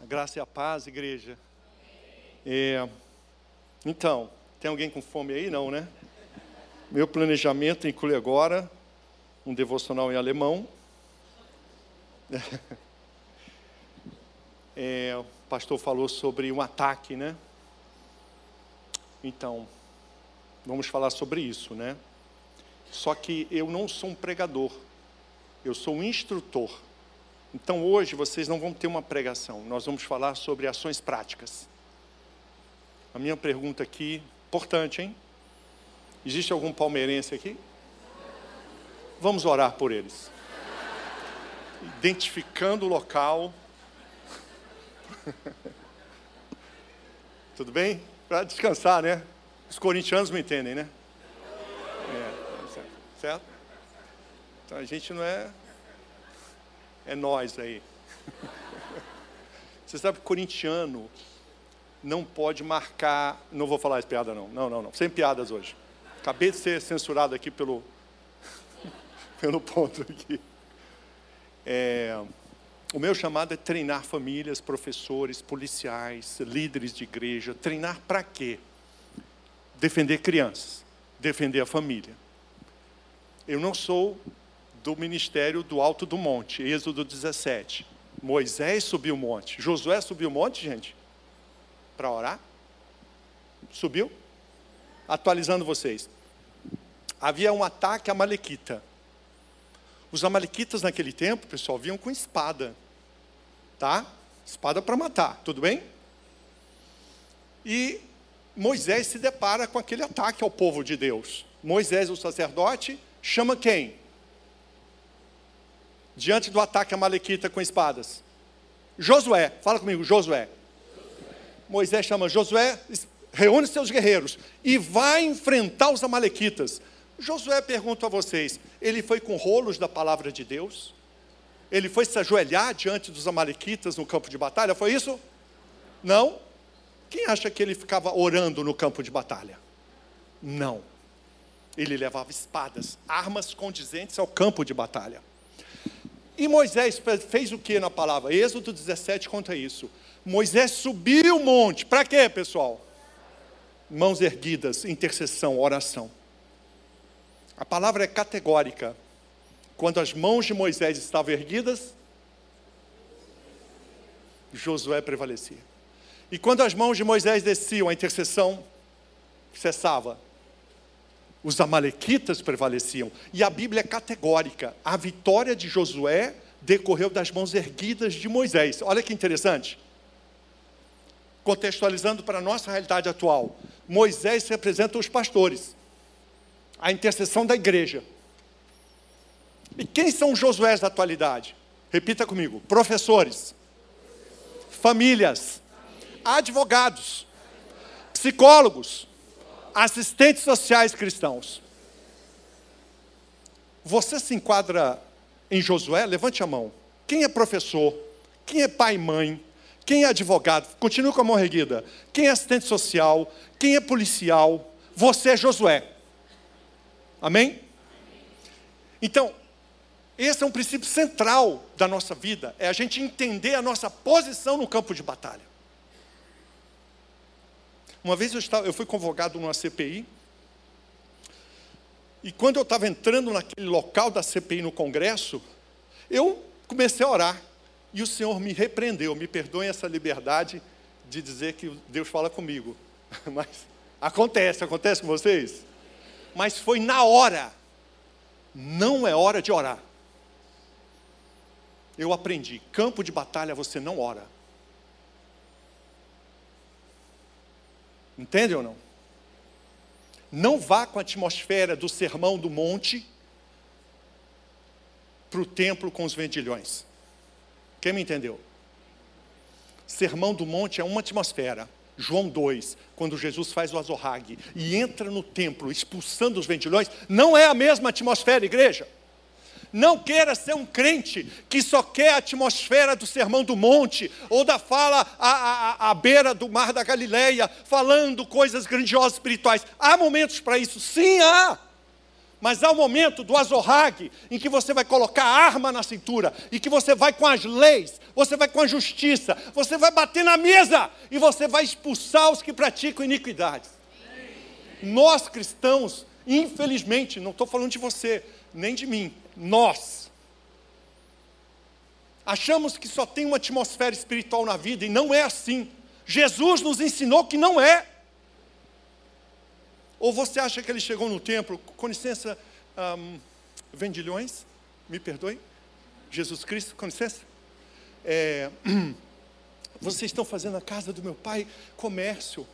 A graça e a paz, igreja. É, então, tem alguém com fome aí? Não, né? Meu planejamento inclui agora um devocional em alemão. É, o pastor falou sobre um ataque, né? Então, vamos falar sobre isso, né? Só que eu não sou um pregador, eu sou um instrutor. Então hoje vocês não vão ter uma pregação, nós vamos falar sobre ações práticas. A minha pergunta aqui, importante, hein? Existe algum palmeirense aqui? Vamos orar por eles. Identificando o local. Tudo bem? Para descansar, né? Os corintianos me entendem, né? É, certo. certo? Então a gente não é é nós aí. Você sabe que corintiano não pode marcar. Não vou falar essa piada, não. Não, não, não. Sem piadas hoje. Acabei de ser censurado aqui pelo, pelo ponto aqui. É, o meu chamado é treinar famílias, professores, policiais, líderes de igreja. Treinar para quê? Defender crianças, defender a família. Eu não sou do ministério do Alto do Monte, Êxodo 17. Moisés subiu o monte. Josué subiu o monte, gente, para orar? Subiu? Atualizando vocês. Havia um ataque a Malequita. Os amalequitas naquele tempo, pessoal, vinham com espada. Tá? Espada para matar, tudo bem? E Moisés se depara com aquele ataque ao povo de Deus. Moisés, o sacerdote, chama quem? Diante do ataque a Malequita com espadas? Josué, fala comigo, Josué. Moisés chama Josué, reúne seus guerreiros e vai enfrentar os Amalequitas. Josué pergunta a vocês: ele foi com rolos da palavra de Deus? Ele foi se ajoelhar diante dos Amalequitas no campo de batalha? Foi isso? Não? Quem acha que ele ficava orando no campo de batalha? Não. Ele levava espadas, armas condizentes ao campo de batalha. E Moisés fez o que na palavra? Êxodo 17 conta isso. Moisés subiu o monte. Para quê, pessoal? Mãos erguidas, intercessão, oração. A palavra é categórica. Quando as mãos de Moisés estavam erguidas, Josué prevalecia. E quando as mãos de Moisés desciam, a intercessão cessava os amalequitas prevaleciam. E a Bíblia é categórica. A vitória de Josué decorreu das mãos erguidas de Moisés. Olha que interessante. Contextualizando para a nossa realidade atual, Moisés representa os pastores, a intercessão da igreja. E quem são os Josués da atualidade? Repita comigo: professores, famílias, advogados, psicólogos, assistentes sociais cristãos. Você se enquadra em Josué? Levante a mão. Quem é professor? Quem é pai e mãe? Quem é advogado? Continue com a mão erguida. Quem é assistente social? Quem é policial? Você é Josué. Amém? Então, esse é um princípio central da nossa vida, é a gente entender a nossa posição no campo de batalha. Uma vez eu, estava, eu fui convocado numa CPI, e quando eu estava entrando naquele local da CPI no Congresso, eu comecei a orar. E o Senhor me repreendeu, me perdoe essa liberdade de dizer que Deus fala comigo. Mas acontece, acontece com vocês? Mas foi na hora. Não é hora de orar. Eu aprendi, campo de batalha você não ora. Entende ou não? Não vá com a atmosfera do sermão do monte para o templo com os vendilhões. Quem me entendeu? Sermão do monte é uma atmosfera. João 2, quando Jesus faz o azorrague e entra no templo expulsando os vendilhões, não é a mesma atmosfera, igreja. Não queira ser um crente que só quer a atmosfera do sermão do monte ou da fala à, à, à beira do mar da Galileia, falando coisas grandiosas espirituais. Há momentos para isso? Sim, há. Mas há o momento do azorrague, em que você vai colocar a arma na cintura, e que você vai com as leis, você vai com a justiça, você vai bater na mesa, e você vai expulsar os que praticam iniquidades. Nós cristãos, infelizmente, não estou falando de você, nem de mim, nós. Achamos que só tem uma atmosfera espiritual na vida, e não é assim. Jesus nos ensinou que não é. Ou você acha que ele chegou no templo, com licença, um, vendilhões, me perdoem, Jesus Cristo, com licença. É, vocês estão fazendo a casa do meu pai comércio.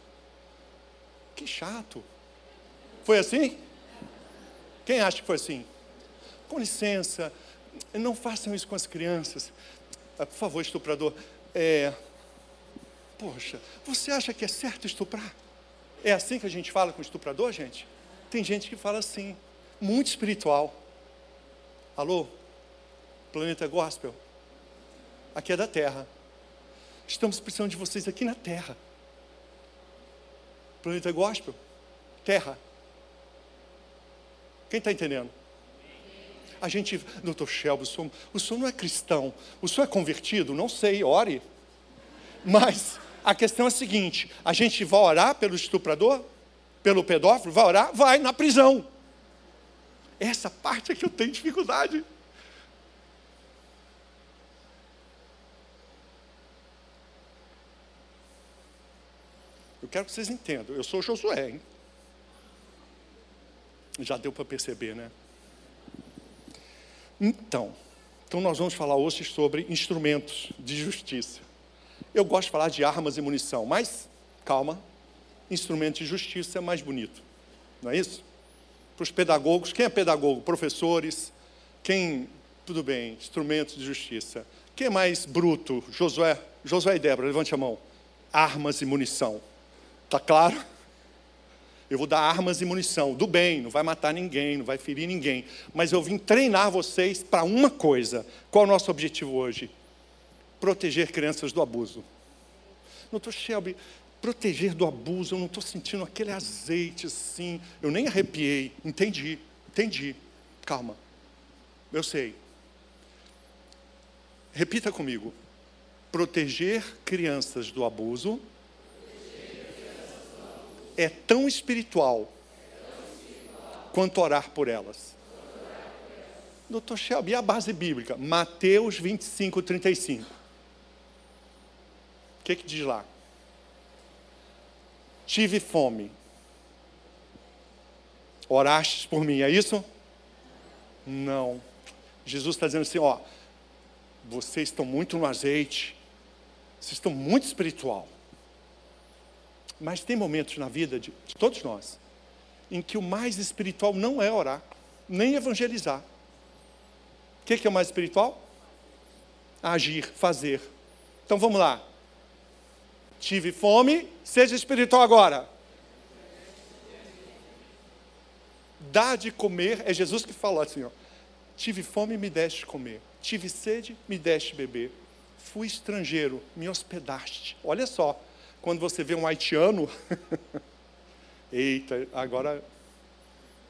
Que chato. Foi assim? Quem acha que foi assim? Com licença, não façam isso com as crianças. Ah, por favor, estuprador. É, poxa, você acha que é certo estuprar? É assim que a gente fala com estuprador, gente? Tem gente que fala assim, muito espiritual. Alô? Planeta Gospel? Aqui é da Terra. Estamos precisando de vocês aqui na Terra. Planeta Gospel? Terra. Quem está entendendo? A gente, doutor Shelby, o senhor, o senhor não é cristão, o senhor é convertido? Não sei, ore. Mas a questão é a seguinte: a gente vai orar pelo estuprador? Pelo pedófilo? Vai orar? Vai, na prisão. Essa parte é que eu tenho dificuldade. Eu quero que vocês entendam. Eu sou Josué, hein? Já deu para perceber, né? Então, então nós vamos falar hoje sobre instrumentos de justiça. Eu gosto de falar de armas e munição, mas calma, instrumento de justiça é mais bonito, não é isso? Para os pedagogos, quem é pedagogo? Professores, quem, tudo bem, instrumentos de justiça. Quem é mais bruto? Josué, Josué e Débora, levante a mão. Armas e munição. Está claro? Eu vou dar armas e munição, do bem, não vai matar ninguém, não vai ferir ninguém. Mas eu vim treinar vocês para uma coisa. Qual é o nosso objetivo hoje? proteger crianças do abuso. Doutor Shelby, proteger do abuso, eu não estou sentindo aquele azeite assim. Eu nem arrepiei. Entendi, entendi. Calma. Eu sei. Repita comigo. Proteger crianças do abuso é tão espiritual quanto orar por elas. Doutor Shelby, e a base bíblica? Mateus 25, 35. O que, que diz lá? Tive fome. Orastes por mim, é isso? Não. Jesus está dizendo assim: ó, vocês estão muito no azeite, vocês estão muito espiritual. Mas tem momentos na vida de, de todos nós em que o mais espiritual não é orar, nem evangelizar. O que, que é o mais espiritual? Agir, fazer. Então vamos lá. Tive fome, seja espiritual agora. Dá de comer, é Jesus que falou assim: ó, tive fome, me deste comer. Tive sede, me deste beber. Fui estrangeiro, me hospedaste. Olha só, quando você vê um haitiano, eita, agora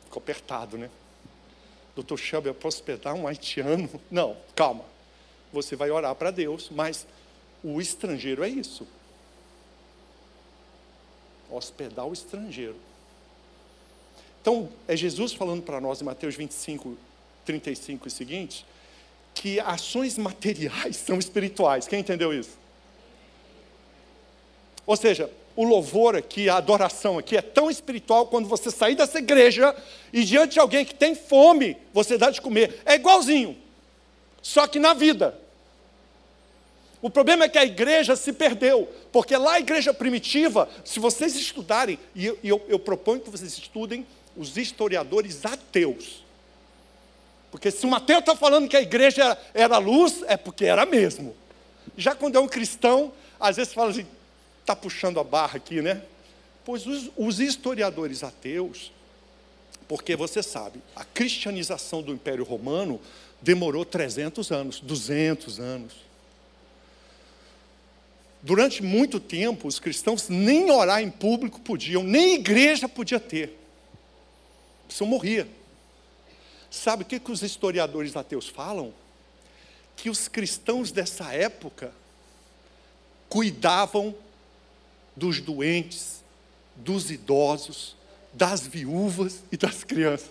ficou apertado, né? Doutor Shelby, eu posso hospedar um haitiano? Não, calma. Você vai orar para Deus, mas o estrangeiro é isso hospedar o estrangeiro. Então, é Jesus falando para nós em Mateus 25, 35 e seguinte, que ações materiais são espirituais. Quem entendeu isso? Ou seja, o louvor aqui, a adoração aqui é tão espiritual quando você sair dessa igreja e diante de alguém que tem fome, você dá de comer. É igualzinho, só que na vida. O problema é que a igreja se perdeu, porque lá a igreja primitiva, se vocês estudarem, e eu, eu, proponho que vocês estudem os historiadores ateus. Porque se um ateu está falando que a igreja era, era luz, é porque era mesmo. Já quando é um cristão, às vezes fala assim, está puxando a barra aqui, né? Pois os, os historiadores ateus, porque você sabe, a cristianização do Império Romano demorou 300 anos, 200 anos. Durante muito tempo, os cristãos nem orar em público podiam, nem igreja podia ter. A pessoa morria. Sabe o que, que os historiadores ateus falam? Que os cristãos dessa época cuidavam dos doentes, dos idosos, das viúvas e das crianças.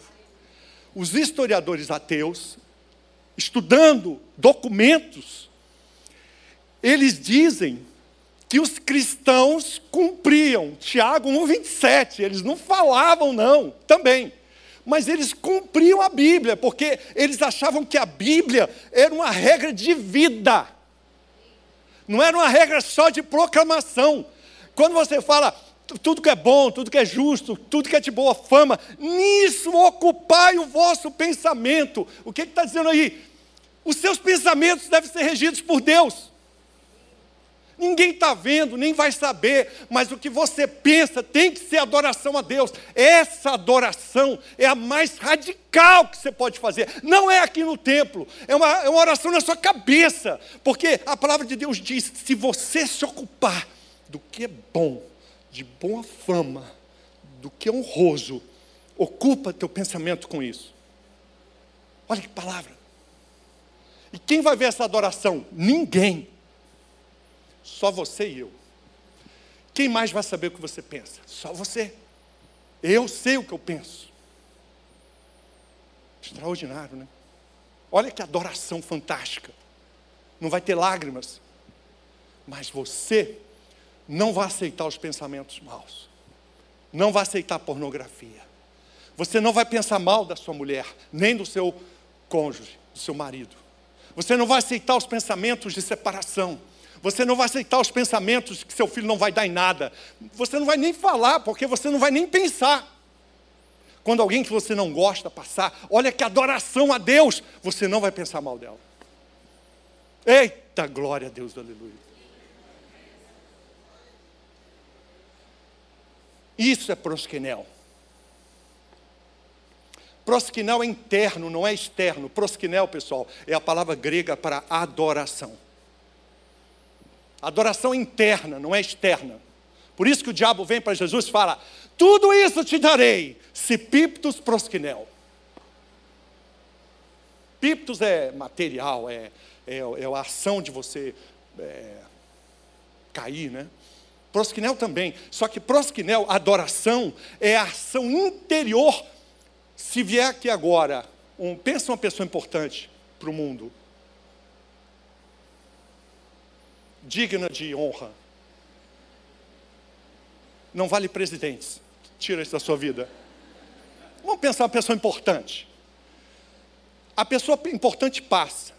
Os historiadores ateus, estudando documentos, eles dizem que os cristãos cumpriam. Tiago 1,27, eles não falavam, não, também. Mas eles cumpriam a Bíblia, porque eles achavam que a Bíblia era uma regra de vida, não era uma regra só de proclamação. Quando você fala tudo que é bom, tudo que é justo, tudo que é de boa fama, nisso ocupai o vosso pensamento. O que está dizendo aí? Os seus pensamentos devem ser regidos por Deus. Ninguém está vendo, nem vai saber, mas o que você pensa tem que ser adoração a Deus. Essa adoração é a mais radical que você pode fazer. Não é aqui no templo, é uma, é uma oração na sua cabeça, porque a palavra de Deus diz: se você se ocupar do que é bom, de boa fama, do que é honroso, ocupa teu pensamento com isso. Olha que palavra. E quem vai ver essa adoração? Ninguém. Só você e eu. Quem mais vai saber o que você pensa? Só você. Eu sei o que eu penso. Extraordinário, né? Olha que adoração fantástica. Não vai ter lágrimas. Mas você não vai aceitar os pensamentos maus, não vai aceitar pornografia, você não vai pensar mal da sua mulher, nem do seu cônjuge, do seu marido, você não vai aceitar os pensamentos de separação, você não vai aceitar os pensamentos que seu filho não vai dar em nada, você não vai nem falar, porque você não vai nem pensar. Quando alguém que você não gosta passar, olha que adoração a Deus, você não vai pensar mal dela. Eita glória a Deus, aleluia. Isso é prosquenel. Prosquenel é interno, não é externo. Prosquenel, pessoal, é a palavra grega para adoração. Adoração interna, não é externa. Por isso que o diabo vem para Jesus e fala: Tudo isso te darei, se piptos prosquenel. Piptos é material, é, é, é a ação de você é, cair, né? Prosquinel também. Só que prosquinel, adoração, é a ação interior. Se vier aqui agora, um, pensa uma pessoa importante para o mundo, digna de honra. Não vale presidentes. Tira isso da sua vida. Vamos pensar uma pessoa importante. A pessoa importante passa.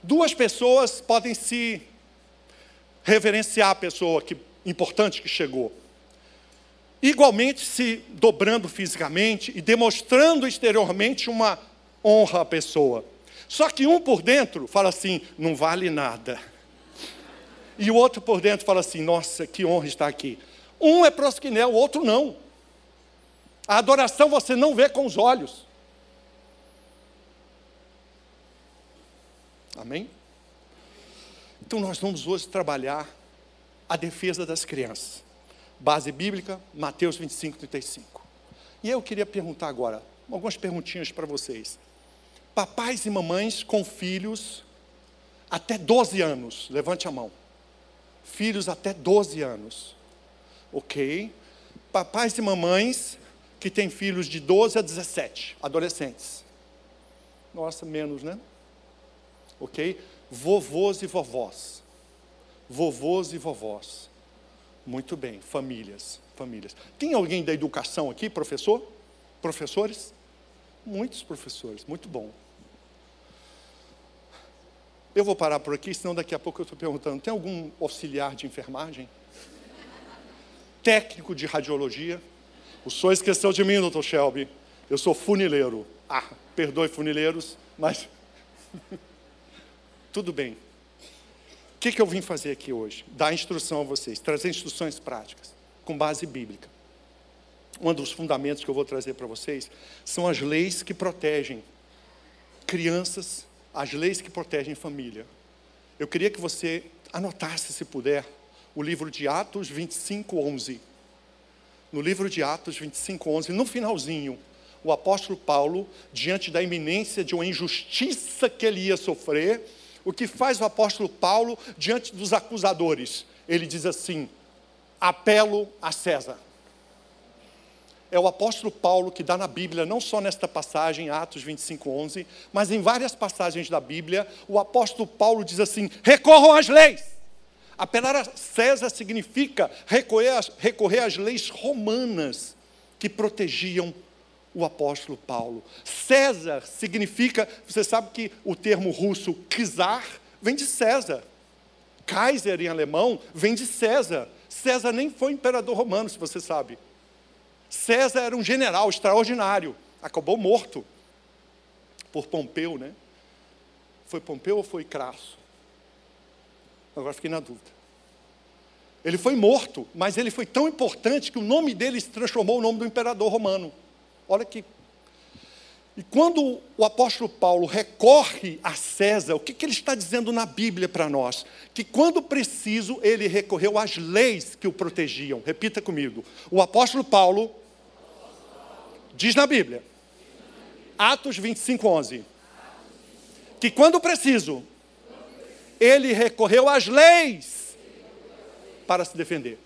Duas pessoas podem se reverenciar a pessoa que, importante que chegou. Igualmente se dobrando fisicamente e demonstrando exteriormente uma honra à pessoa. Só que um por dentro fala assim: não vale nada. E o outro por dentro fala assim: nossa, que honra estar aqui. Um é prosquinel, o outro não. A adoração você não vê com os olhos. Amém? Então nós vamos hoje trabalhar a defesa das crianças. Base bíblica, Mateus 25, 35. E eu queria perguntar agora, algumas perguntinhas para vocês. Papais e mamães com filhos até 12 anos, levante a mão. Filhos até 12 anos. Ok? Papais e mamães que têm filhos de 12 a 17, adolescentes. Nossa, menos, né? Ok? Vovôs e vovós. Vovôs e vovós. Muito bem, famílias, famílias. Tem alguém da educação aqui, professor? Professores? Muitos professores, muito bom. Eu vou parar por aqui, senão daqui a pouco eu estou perguntando: tem algum auxiliar de enfermagem? Técnico de radiologia? O senhor esqueceu de mim, doutor Shelby. Eu sou funileiro. Ah, perdoe funileiros, mas Tudo bem. O que, que eu vim fazer aqui hoje? Dar instrução a vocês, trazer instruções práticas, com base bíblica. Um dos fundamentos que eu vou trazer para vocês são as leis que protegem crianças, as leis que protegem família. Eu queria que você anotasse, se puder, o livro de Atos 25, 11. No livro de Atos 25, 11, no finalzinho, o apóstolo Paulo, diante da iminência de uma injustiça que ele ia sofrer, o que faz o apóstolo Paulo diante dos acusadores? Ele diz assim: apelo a César. É o apóstolo Paulo que dá na Bíblia, não só nesta passagem, Atos 25, 11, mas em várias passagens da Bíblia, o apóstolo Paulo diz assim: recorram às leis. Apelar a César significa recorrer às, recorrer às leis romanas que protegiam o apóstolo Paulo. César significa, você sabe que o termo russo czar vem de César. Kaiser em alemão vem de César. César nem foi imperador romano, se você sabe. César era um general extraordinário, acabou morto por Pompeu, né? Foi Pompeu ou foi Crasso? Agora fiquei na dúvida. Ele foi morto, mas ele foi tão importante que o nome dele se transformou no nome do imperador romano. Olha que. E quando o apóstolo Paulo recorre a César, o que, que ele está dizendo na Bíblia para nós? Que quando preciso, ele recorreu às leis que o protegiam. Repita comigo. O apóstolo Paulo diz na Bíblia, Atos 25, 11, que quando preciso, ele recorreu às leis para se defender.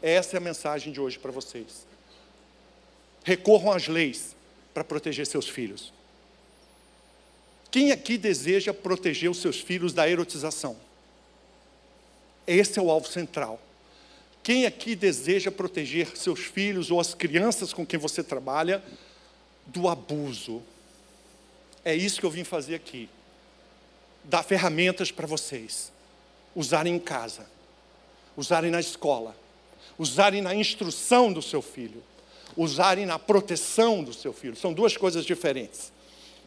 Essa é a mensagem de hoje para vocês recorram às leis para proteger seus filhos. Quem aqui deseja proteger os seus filhos da erotização? Esse é o alvo central. Quem aqui deseja proteger seus filhos ou as crianças com quem você trabalha do abuso? É isso que eu vim fazer aqui. Dar ferramentas para vocês usarem em casa, usarem na escola, usarem na instrução do seu filho usarem na proteção do seu filho. São duas coisas diferentes.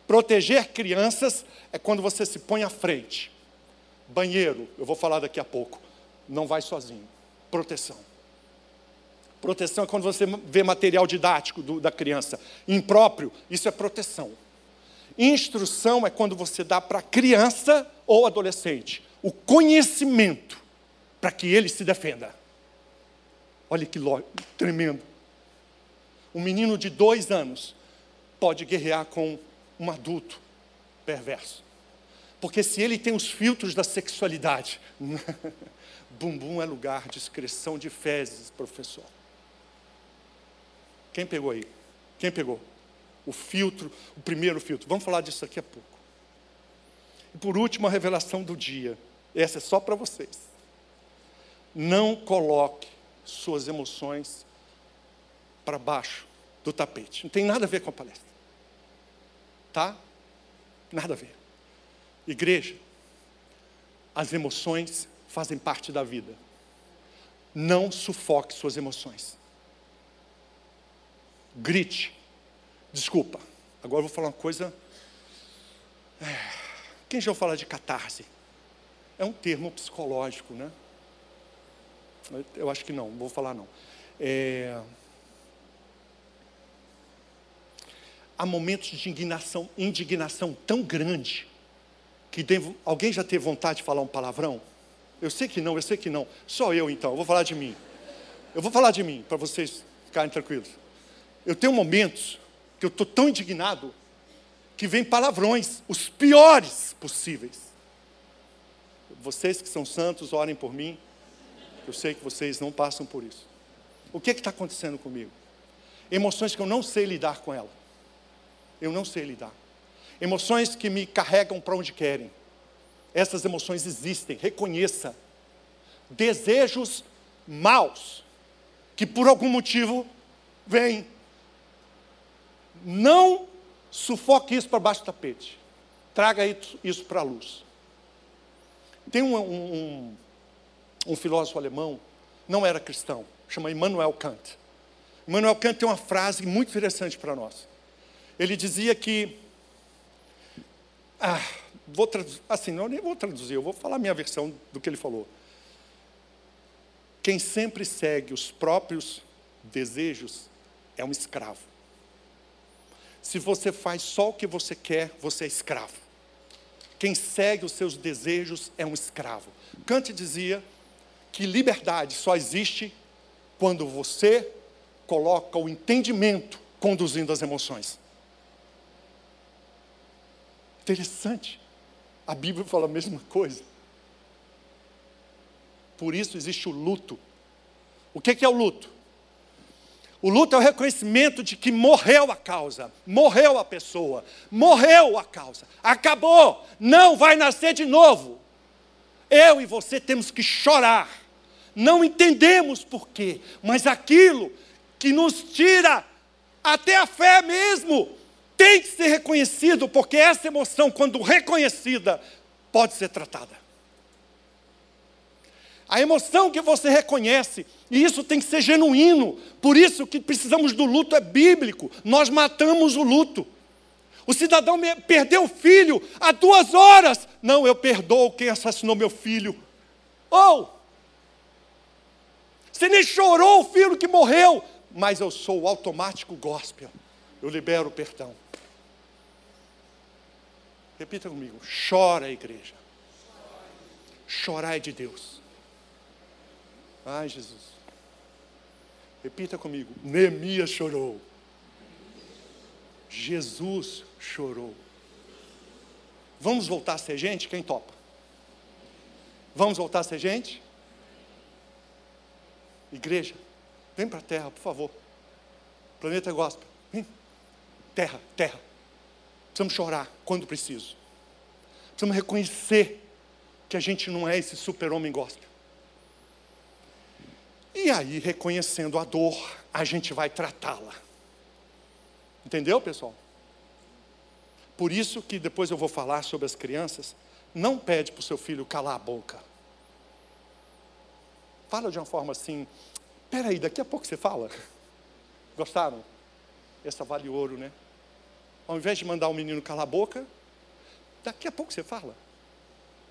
Proteger crianças é quando você se põe à frente. Banheiro, eu vou falar daqui a pouco, não vai sozinho. Proteção. Proteção é quando você vê material didático do, da criança impróprio, isso é proteção. Instrução é quando você dá para a criança ou adolescente o conhecimento para que ele se defenda. Olha que tremendo. Um menino de dois anos pode guerrear com um adulto perverso. Porque se ele tem os filtros da sexualidade, bumbum é lugar de excreção de fezes, professor. Quem pegou aí? Quem pegou? O filtro, o primeiro filtro. Vamos falar disso daqui a pouco. E por último, a revelação do dia. Essa é só para vocês. Não coloque suas emoções para baixo do tapete. Não tem nada a ver com a palestra. Tá? Nada a ver. Igreja, as emoções fazem parte da vida. Não sufoque suas emoções. Grite. Desculpa. Agora eu vou falar uma coisa. É, quem já ouviu falar de catarse? É um termo psicológico, né? Eu acho que não, vou falar não. É, há momentos de indignação, indignação tão grande que devo, alguém já teve vontade de falar um palavrão? Eu sei que não, eu sei que não. Só eu então, eu vou falar de mim. Eu vou falar de mim, para vocês ficarem tranquilos. Eu tenho momentos que eu estou tão indignado que vem palavrões, os piores possíveis. Vocês que são santos, orem por mim. Eu sei que vocês não passam por isso. O que está acontecendo comigo? Emoções que eu não sei lidar com elas eu não sei lidar. Emoções que me carregam para onde querem. Essas emoções existem, reconheça. Desejos maus, que por algum motivo vêm. Não sufoque isso para baixo do tapete. Traga isso para a luz. Tem um, um, um filósofo alemão, não era cristão, chama Immanuel Kant. Immanuel Kant tem uma frase muito interessante para nós. Ele dizia que. Ah, vou assim, não nem vou traduzir, eu vou falar a minha versão do que ele falou. Quem sempre segue os próprios desejos é um escravo. Se você faz só o que você quer, você é escravo. Quem segue os seus desejos é um escravo. Kant dizia que liberdade só existe quando você coloca o entendimento conduzindo as emoções. Interessante. A Bíblia fala a mesma coisa. Por isso existe o luto. O que é o luto? O luto é o reconhecimento de que morreu a causa, morreu a pessoa, morreu a causa, acabou, não vai nascer de novo. Eu e você temos que chorar, não entendemos porquê, mas aquilo que nos tira até a fé mesmo, tem que ser reconhecido, porque essa emoção, quando reconhecida, pode ser tratada. A emoção que você reconhece, e isso tem que ser genuíno. Por isso que precisamos do luto é bíblico. Nós matamos o luto. O cidadão perdeu o filho há duas horas. Não, eu perdoo quem assassinou meu filho. Ou, oh, você nem chorou o filho que morreu, mas eu sou o automático gospel. Eu libero o perdão. Repita comigo: chora, igreja. Chorar é de Deus. Ai, Jesus. Repita comigo: Neemias chorou. Jesus chorou. Vamos voltar a ser gente? Quem topa? Vamos voltar a ser gente? Igreja, vem para a terra, por favor. Planeta Gospel, vem. Terra, terra. Precisamos chorar quando preciso. Precisamos reconhecer que a gente não é esse super-homem gospel. E aí, reconhecendo a dor, a gente vai tratá-la. Entendeu, pessoal? Por isso que depois eu vou falar sobre as crianças. Não pede para o seu filho calar a boca. Fala de uma forma assim. Peraí, daqui a pouco você fala. Gostaram? Essa vale ouro, né? Ao invés de mandar o menino calar a boca, daqui a pouco você fala.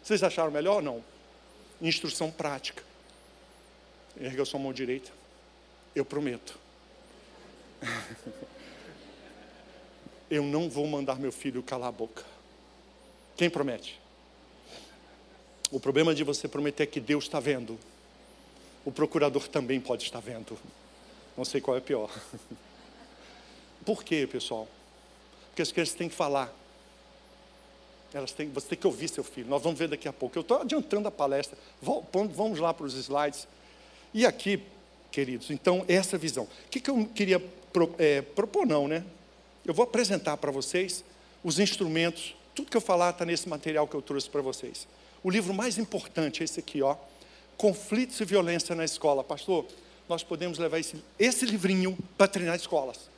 Vocês acharam melhor ou não? Instrução prática. Erga sua mão direita. Eu prometo. Eu não vou mandar meu filho calar a boca. Quem promete? O problema de você prometer é que Deus está vendo. O procurador também pode estar vendo. Não sei qual é pior. Por quê, pessoal? Porque as crianças têm que falar. Elas têm, você tem que ouvir seu filho. Nós vamos ver daqui a pouco. Eu estou adiantando a palestra. Vamos lá para os slides. E aqui, queridos, então, essa visão. O que, que eu queria pro, é, propor, não, né? Eu vou apresentar para vocês os instrumentos. Tudo que eu falar está nesse material que eu trouxe para vocês. O livro mais importante é esse aqui, ó. Conflitos e Violência na Escola. Pastor, nós podemos levar esse, esse livrinho para treinar escolas.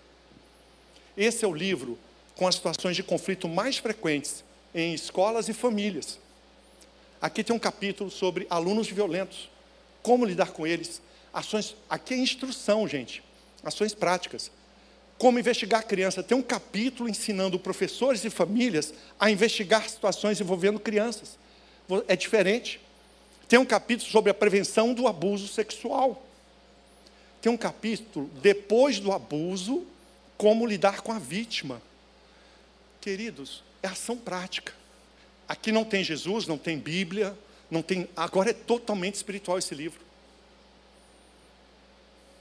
Esse é o livro com as situações de conflito mais frequentes em escolas e famílias. Aqui tem um capítulo sobre alunos violentos, como lidar com eles. Ações, aqui é instrução, gente, ações práticas. Como investigar a criança. Tem um capítulo ensinando professores e famílias a investigar situações envolvendo crianças. É diferente. Tem um capítulo sobre a prevenção do abuso sexual. Tem um capítulo, depois do abuso, como lidar com a vítima. Queridos, é ação prática. Aqui não tem Jesus, não tem Bíblia, não tem. Agora é totalmente espiritual esse livro.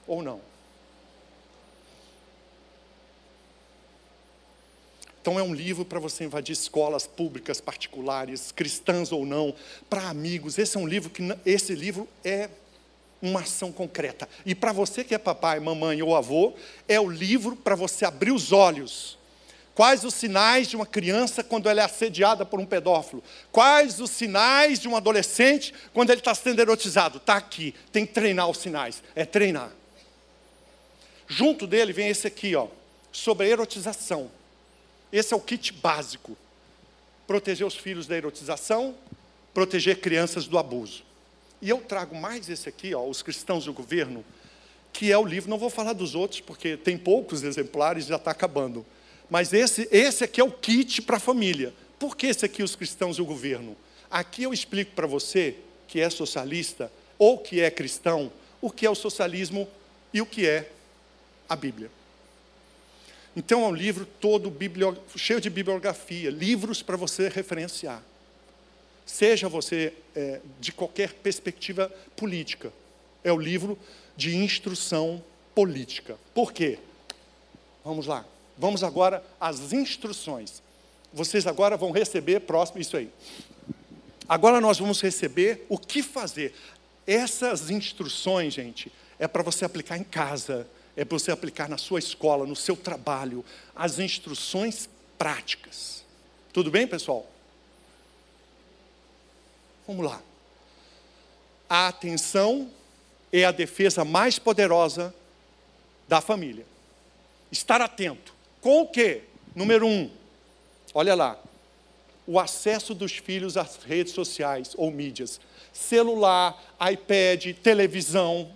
Ou não? Então é um livro para você invadir escolas públicas, particulares, cristãs ou não, para amigos. Esse é um livro que esse livro é uma ação concreta. E para você que é papai, mamãe ou avô, é o livro para você abrir os olhos Quais os sinais de uma criança quando ela é assediada por um pedófilo? Quais os sinais de um adolescente quando ele está sendo erotizado? Está aqui, tem que treinar os sinais. É treinar. Junto dele vem esse aqui, ó, sobre a erotização. Esse é o kit básico. Proteger os filhos da erotização, proteger crianças do abuso. E eu trago mais esse aqui, ó, Os Cristãos do Governo, que é o livro, não vou falar dos outros, porque tem poucos exemplares e já está acabando mas esse, esse aqui é o kit para a família. Por que esse aqui, os cristãos e o governo? Aqui eu explico para você que é socialista ou que é cristão, o que é o socialismo e o que é a Bíblia. Então é um livro todo cheio de bibliografia, livros para você referenciar. Seja você é, de qualquer perspectiva política, é o livro de instrução política. Por quê? Vamos lá. Vamos agora às instruções. Vocês agora vão receber próximo isso aí. Agora nós vamos receber o que fazer. Essas instruções, gente, é para você aplicar em casa, é para você aplicar na sua escola, no seu trabalho, as instruções práticas. Tudo bem, pessoal? Vamos lá. A atenção é a defesa mais poderosa da família. Estar atento. Com o quê? Número um, olha lá. O acesso dos filhos às redes sociais ou mídias. Celular, iPad, televisão.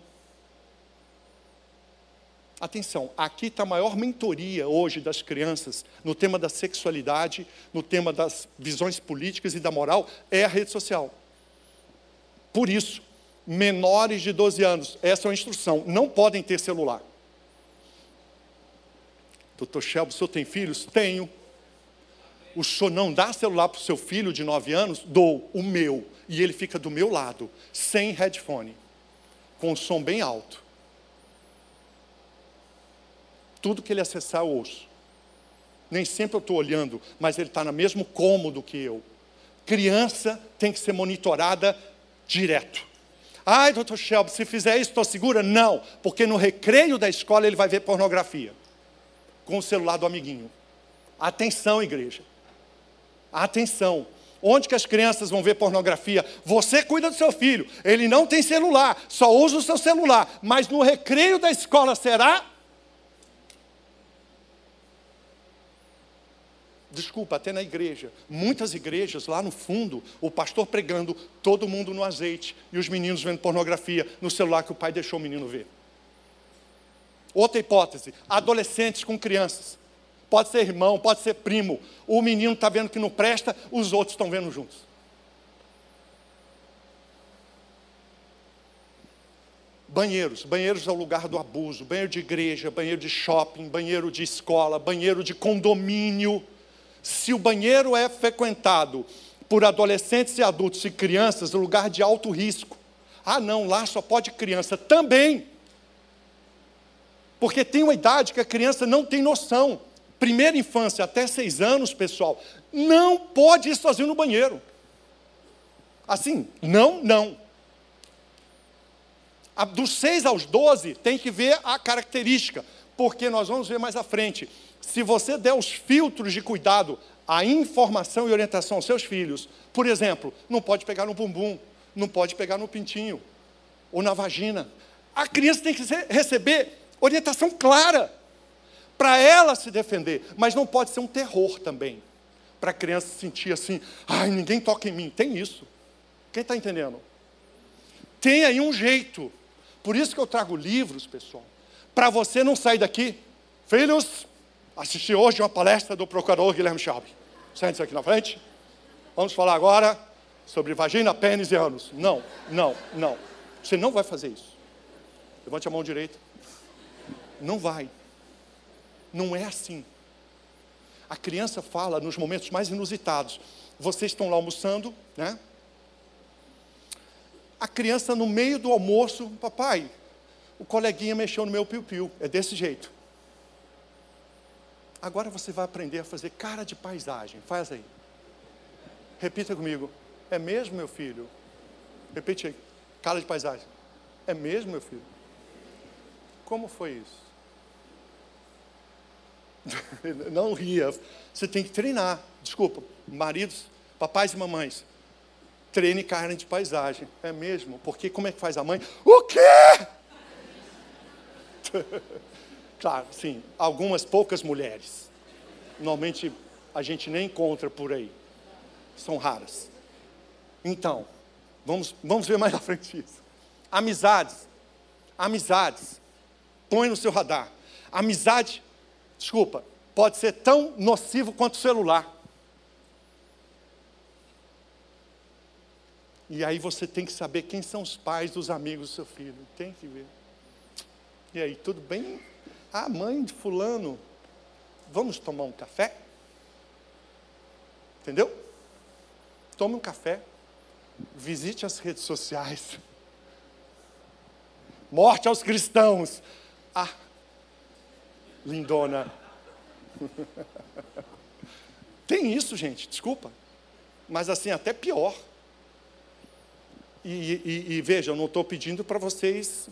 Atenção, aqui está a maior mentoria hoje das crianças no tema da sexualidade, no tema das visões políticas e da moral, é a rede social. Por isso, menores de 12 anos, essa é a instrução, não podem ter celular. Doutor Shelby, o senhor tem filhos? Tenho. O senhor não dá celular para o seu filho de 9 anos? Dou, o meu. E ele fica do meu lado, sem headphone, com o som bem alto. Tudo que ele acessar, eu ouço. Nem sempre eu estou olhando, mas ele está no mesmo cômodo que eu. Criança tem que ser monitorada direto. Ai, doutor Shelby, se fizer isso, estou segura? Não, porque no recreio da escola ele vai ver pornografia com o celular do amiguinho. Atenção, igreja. Atenção. Onde que as crianças vão ver pornografia? Você cuida do seu filho. Ele não tem celular, só usa o seu celular. Mas no recreio da escola será? Desculpa, até na igreja. Muitas igrejas, lá no fundo, o pastor pregando, todo mundo no azeite, e os meninos vendo pornografia no celular que o pai deixou o menino ver. Outra hipótese: adolescentes com crianças. Pode ser irmão, pode ser primo. O menino está vendo que não presta, os outros estão vendo juntos. Banheiros. Banheiros é o lugar do abuso. Banheiro de igreja, banheiro de shopping, banheiro de escola, banheiro de condomínio. Se o banheiro é frequentado por adolescentes e adultos e crianças, é lugar de alto risco. Ah, não, lá só pode criança. Também. Porque tem uma idade que a criança não tem noção. Primeira infância até seis anos, pessoal, não pode ir sozinho no banheiro. Assim, não, não. Dos seis aos doze tem que ver a característica, porque nós vamos ver mais à frente. Se você der os filtros de cuidado, a informação e orientação aos seus filhos, por exemplo, não pode pegar no bumbum, não pode pegar no pintinho ou na vagina. A criança tem que receber orientação clara para ela se defender, mas não pode ser um terror também, para a criança sentir assim, ai, ninguém toca em mim. Tem isso. Quem está entendendo? Tem aí um jeito. Por isso que eu trago livros, pessoal, para você não sair daqui. Filhos, assisti hoje uma palestra do procurador Guilherme Schaub. Sente-se aqui na frente. Vamos falar agora sobre vagina, pênis e ânus. Não, não, não. Você não vai fazer isso. Levante a mão direita. Não vai. Não é assim. A criança fala nos momentos mais inusitados. Vocês estão lá almoçando, né? A criança no meio do almoço, papai, o coleguinha mexeu no meu piu-piu. É desse jeito. Agora você vai aprender a fazer cara de paisagem. Faz aí. Repita comigo. É mesmo, meu filho? Repete aí. Cara de paisagem. É mesmo, meu filho? Como foi isso? Não ria. Você tem que treinar. Desculpa, maridos, papais e mamães. Treine carne de paisagem. É mesmo? Porque como é que faz a mãe? O quê? claro, sim. Algumas poucas mulheres. Normalmente a gente nem encontra por aí. São raras. Então, vamos, vamos ver mais à frente isso. Amizades. Amizades. Põe no seu radar. Amizade desculpa, pode ser tão nocivo quanto o celular. E aí você tem que saber quem são os pais dos amigos do seu filho. Tem que ver. E aí, tudo bem? Ah, mãe de fulano, vamos tomar um café? Entendeu? Tome um café, visite as redes sociais. Morte aos cristãos. Ah, Lindona. Tem isso, gente, desculpa. Mas assim, até pior. E, e, e veja, eu não estou pedindo para vocês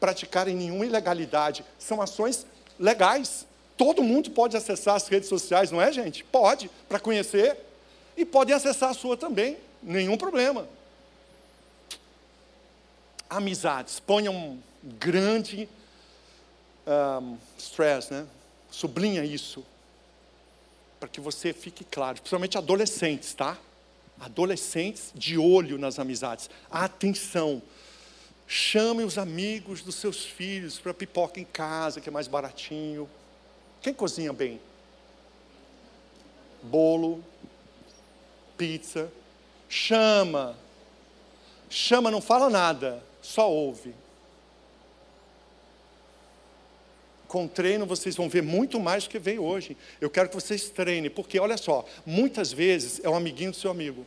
praticarem nenhuma ilegalidade. São ações legais. Todo mundo pode acessar as redes sociais, não é, gente? Pode, para conhecer. E podem acessar a sua também, nenhum problema. Amizades, ponham grande um, stress, né? Sublinha isso para que você fique claro, principalmente adolescentes, tá? Adolescentes de olho nas amizades. Atenção. Chame os amigos dos seus filhos para pipoca em casa, que é mais baratinho. Quem cozinha bem? Bolo, pizza. Chama. Chama, não fala nada, só ouve. Com treino vocês vão ver muito mais do que veio hoje. Eu quero que vocês treinem, porque olha só, muitas vezes é um amiguinho do seu amigo.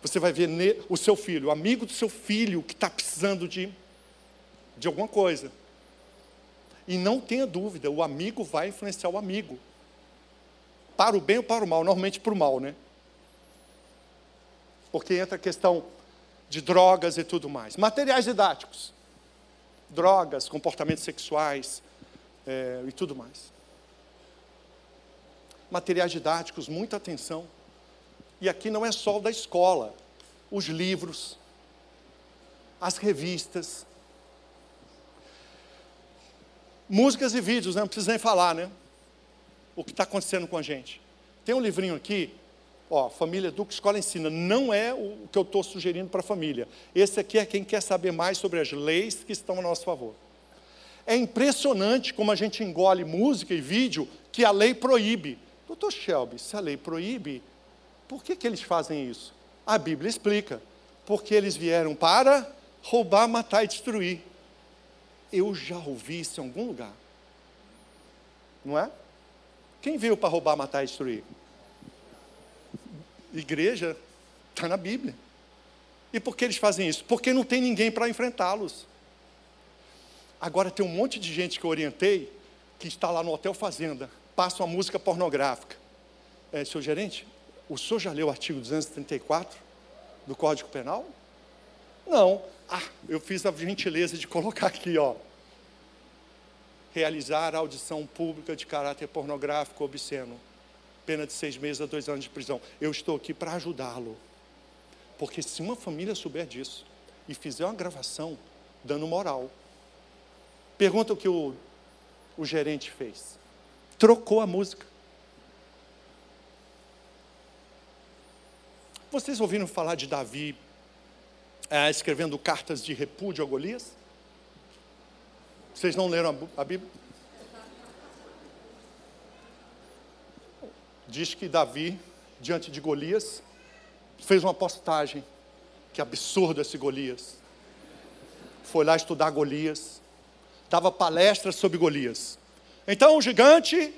Você vai ver o seu filho, o amigo do seu filho que está precisando de, de alguma coisa. E não tenha dúvida, o amigo vai influenciar o amigo. Para o bem ou para o mal? Normalmente para o mal, né? Porque entra a questão de drogas e tudo mais. Materiais didáticos. Drogas, comportamentos sexuais, é, e tudo mais. Materiais didáticos, muita atenção. E aqui não é só o da escola, os livros, as revistas, músicas e vídeos, né? não precisa nem falar, né? O que está acontecendo com a gente. Tem um livrinho aqui, ó, Família Duque Escola Ensina. Não é o que eu estou sugerindo para a família. Esse aqui é quem quer saber mais sobre as leis que estão a nosso favor. É impressionante como a gente engole música e vídeo que a lei proíbe. Doutor Shelby, se a lei proíbe, por que, que eles fazem isso? A Bíblia explica. Porque eles vieram para roubar, matar e destruir. Eu já ouvi isso em algum lugar. Não é? Quem veio para roubar, matar e destruir? Igreja, está na Bíblia. E por que eles fazem isso? Porque não tem ninguém para enfrentá-los. Agora tem um monte de gente que eu orientei que está lá no Hotel Fazenda, passa uma música pornográfica. É, senhor gerente, o senhor já leu o artigo 234 do Código Penal? Não. Ah, eu fiz a gentileza de colocar aqui, ó. Realizar audição pública de caráter pornográfico obsceno. Pena de seis meses a dois anos de prisão. Eu estou aqui para ajudá-lo. Porque se uma família souber disso e fizer uma gravação, dando moral, Pergunta o que o, o gerente fez. Trocou a música. Vocês ouviram falar de Davi é, escrevendo cartas de repúdio a Golias? Vocês não leram a, a Bíblia? Diz que Davi, diante de Golias, fez uma postagem. Que absurdo esse Golias. Foi lá estudar Golias dava palestras sobre Golias. Então o gigante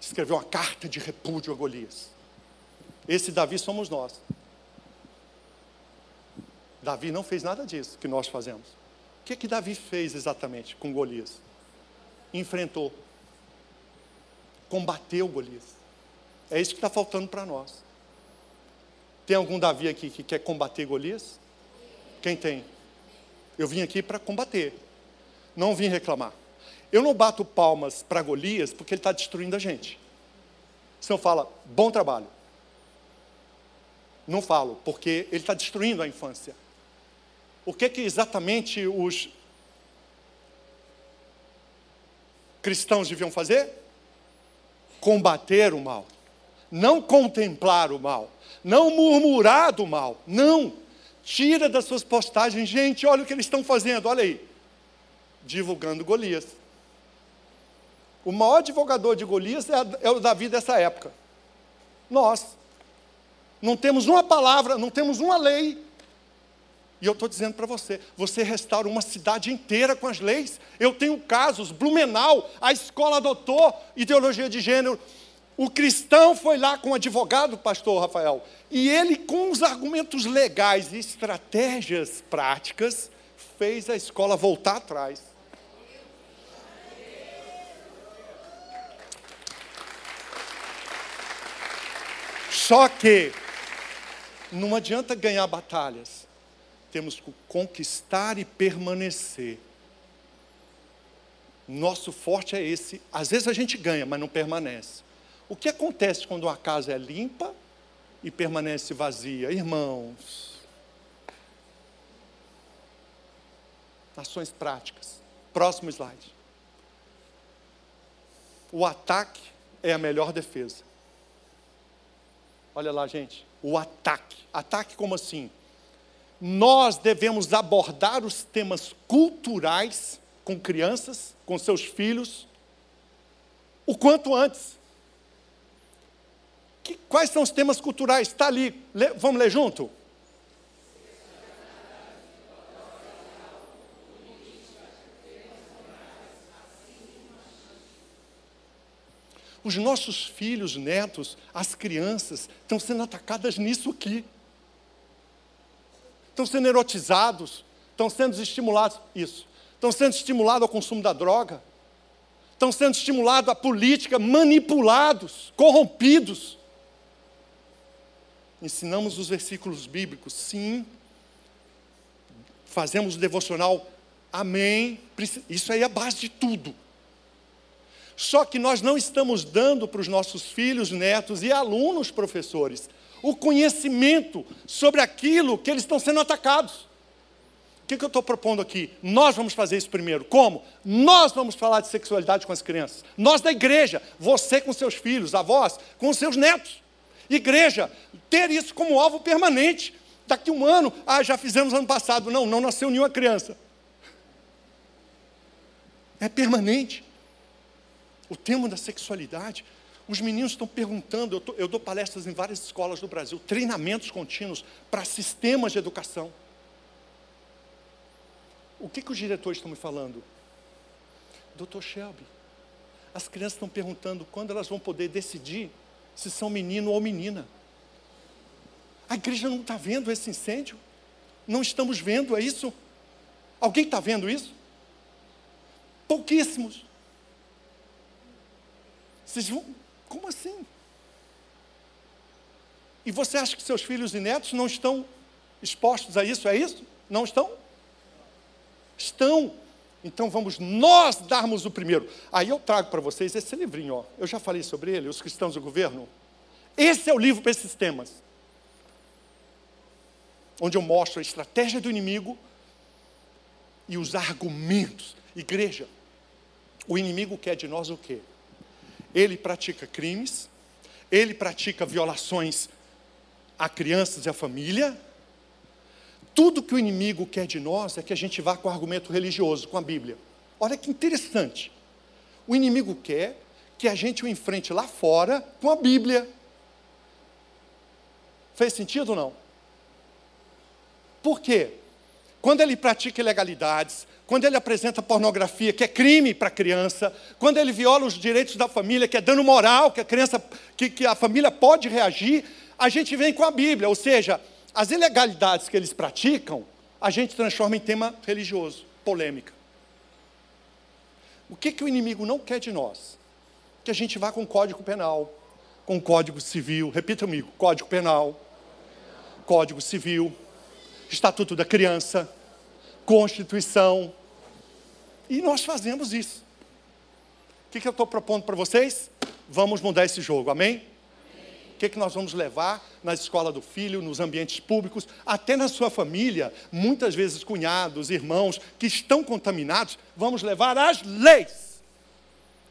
escreveu uma carta de repúdio a Golias. Esse Davi somos nós. Davi não fez nada disso que nós fazemos. O que, que Davi fez exatamente com Golias? Enfrentou, combateu Golias. É isso que está faltando para nós. Tem algum Davi aqui que quer combater Golias? Quem tem? Eu vim aqui para combater não vim reclamar. Eu não bato palmas para Golias porque ele está destruindo a gente. O Senhor fala, bom trabalho. Não falo, porque ele está destruindo a infância. O que que exatamente os cristãos deviam fazer? Combater o mal. Não contemplar o mal. Não murmurar do mal. Não. Tira das suas postagens, gente, olha o que eles estão fazendo, olha aí divulgando Golias. O maior divulgador de Golias é, é o Davi dessa época. Nós. Não temos uma palavra, não temos uma lei. E eu estou dizendo para você: você restaura uma cidade inteira com as leis. Eu tenho casos, Blumenau, a escola adotou ideologia de gênero. O cristão foi lá com o advogado, pastor Rafael, e ele, com os argumentos legais e estratégias práticas, fez a escola voltar atrás. Só que não adianta ganhar batalhas. Temos que conquistar e permanecer. Nosso forte é esse. Às vezes a gente ganha, mas não permanece. O que acontece quando uma casa é limpa e permanece vazia? Irmãos, ações práticas. Próximo slide. O ataque é a melhor defesa. Olha lá, gente. O ataque. Ataque como assim? Nós devemos abordar os temas culturais com crianças, com seus filhos, o quanto antes. Que, quais são os temas culturais? Está ali. Lê, vamos ler junto? Os nossos filhos, netos, as crianças estão sendo atacadas nisso aqui. Estão sendo erotizados, estão sendo estimulados, isso. Estão sendo estimulados ao consumo da droga. Estão sendo estimulados à política, manipulados, corrompidos. Ensinamos os versículos bíblicos, sim. Fazemos o devocional, amém. Isso aí é a base de tudo. Só que nós não estamos dando para os nossos filhos, netos e alunos, professores, o conhecimento sobre aquilo que eles estão sendo atacados. O que, que eu estou propondo aqui? Nós vamos fazer isso primeiro. Como? Nós vamos falar de sexualidade com as crianças. Nós da igreja, você com seus filhos, avós, com seus netos. Igreja, ter isso como alvo permanente. Daqui um ano, ah, já fizemos ano passado. Não, não nasceu nenhuma criança. É permanente o tema da sexualidade. Os meninos estão perguntando, eu, tô, eu dou palestras em várias escolas do Brasil, treinamentos contínuos para sistemas de educação. O que, que os diretores estão me falando? Doutor Shelby, as crianças estão perguntando quando elas vão poder decidir se são menino ou menina. A igreja não está vendo esse incêndio? Não estamos vendo, é isso? Alguém está vendo isso? Pouquíssimos. Vocês vão, como assim? E você acha que seus filhos e netos não estão expostos a isso? É isso? Não estão? Estão. Então vamos nós darmos o primeiro. Aí eu trago para vocês esse livrinho, ó. Eu já falei sobre ele, Os Cristãos do Governo. Esse é o livro para esses temas. Onde eu mostro a estratégia do inimigo e os argumentos. Igreja, o inimigo quer de nós o quê? Ele pratica crimes, ele pratica violações a crianças e a família. Tudo que o inimigo quer de nós é que a gente vá com argumento religioso, com a Bíblia. Olha que interessante. O inimigo quer que a gente o enfrente lá fora com a Bíblia. Fez sentido ou não? Por quê? Quando ele pratica ilegalidades, quando ele apresenta pornografia, que é crime para a criança, quando ele viola os direitos da família, que é dano moral, que a criança, que, que a família pode reagir, a gente vem com a Bíblia, ou seja, as ilegalidades que eles praticam, a gente transforma em tema religioso, polêmica. O que, que o inimigo não quer de nós? Que a gente vá com código penal, com código civil, repita comigo, código penal, código civil, estatuto da criança, constituição, e nós fazemos isso. O que, que eu estou propondo para vocês? Vamos mudar esse jogo, amém? O que, que nós vamos levar na escola do filho, nos ambientes públicos, até na sua família, muitas vezes cunhados, irmãos que estão contaminados, vamos levar as leis.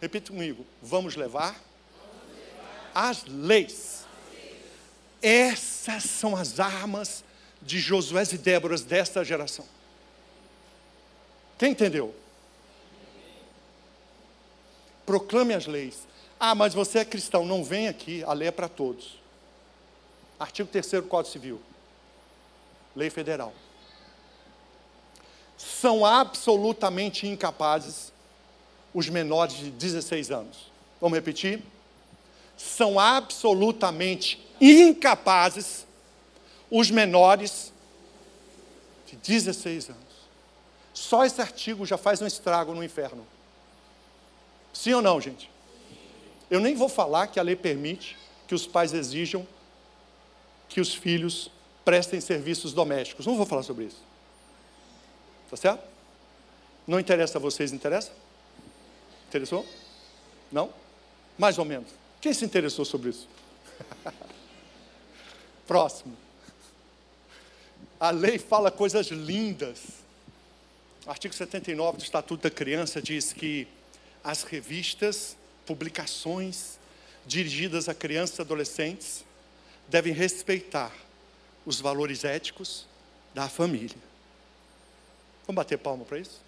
Repita comigo, vamos levar, as leis. Essas são as armas de Josué e Déboras desta geração. Quem entendeu? Proclame as leis. Ah, mas você é cristão, não vem aqui, a lei é para todos. Artigo 3 do Código Civil. Lei federal. São absolutamente incapazes os menores de 16 anos. Vamos repetir? São absolutamente incapazes os menores de 16 anos. Só esse artigo já faz um estrago no inferno. Sim ou não, gente? Eu nem vou falar que a lei permite que os pais exijam que os filhos prestem serviços domésticos. Não vou falar sobre isso. Tá certo? Não interessa a vocês, interessa? Interessou? Não? Mais ou menos. Quem se interessou sobre isso? Próximo. A lei fala coisas lindas. Artigo 79 do Estatuto da Criança diz que as revistas, publicações dirigidas a crianças e adolescentes devem respeitar os valores éticos da família. Vamos bater palma para isso?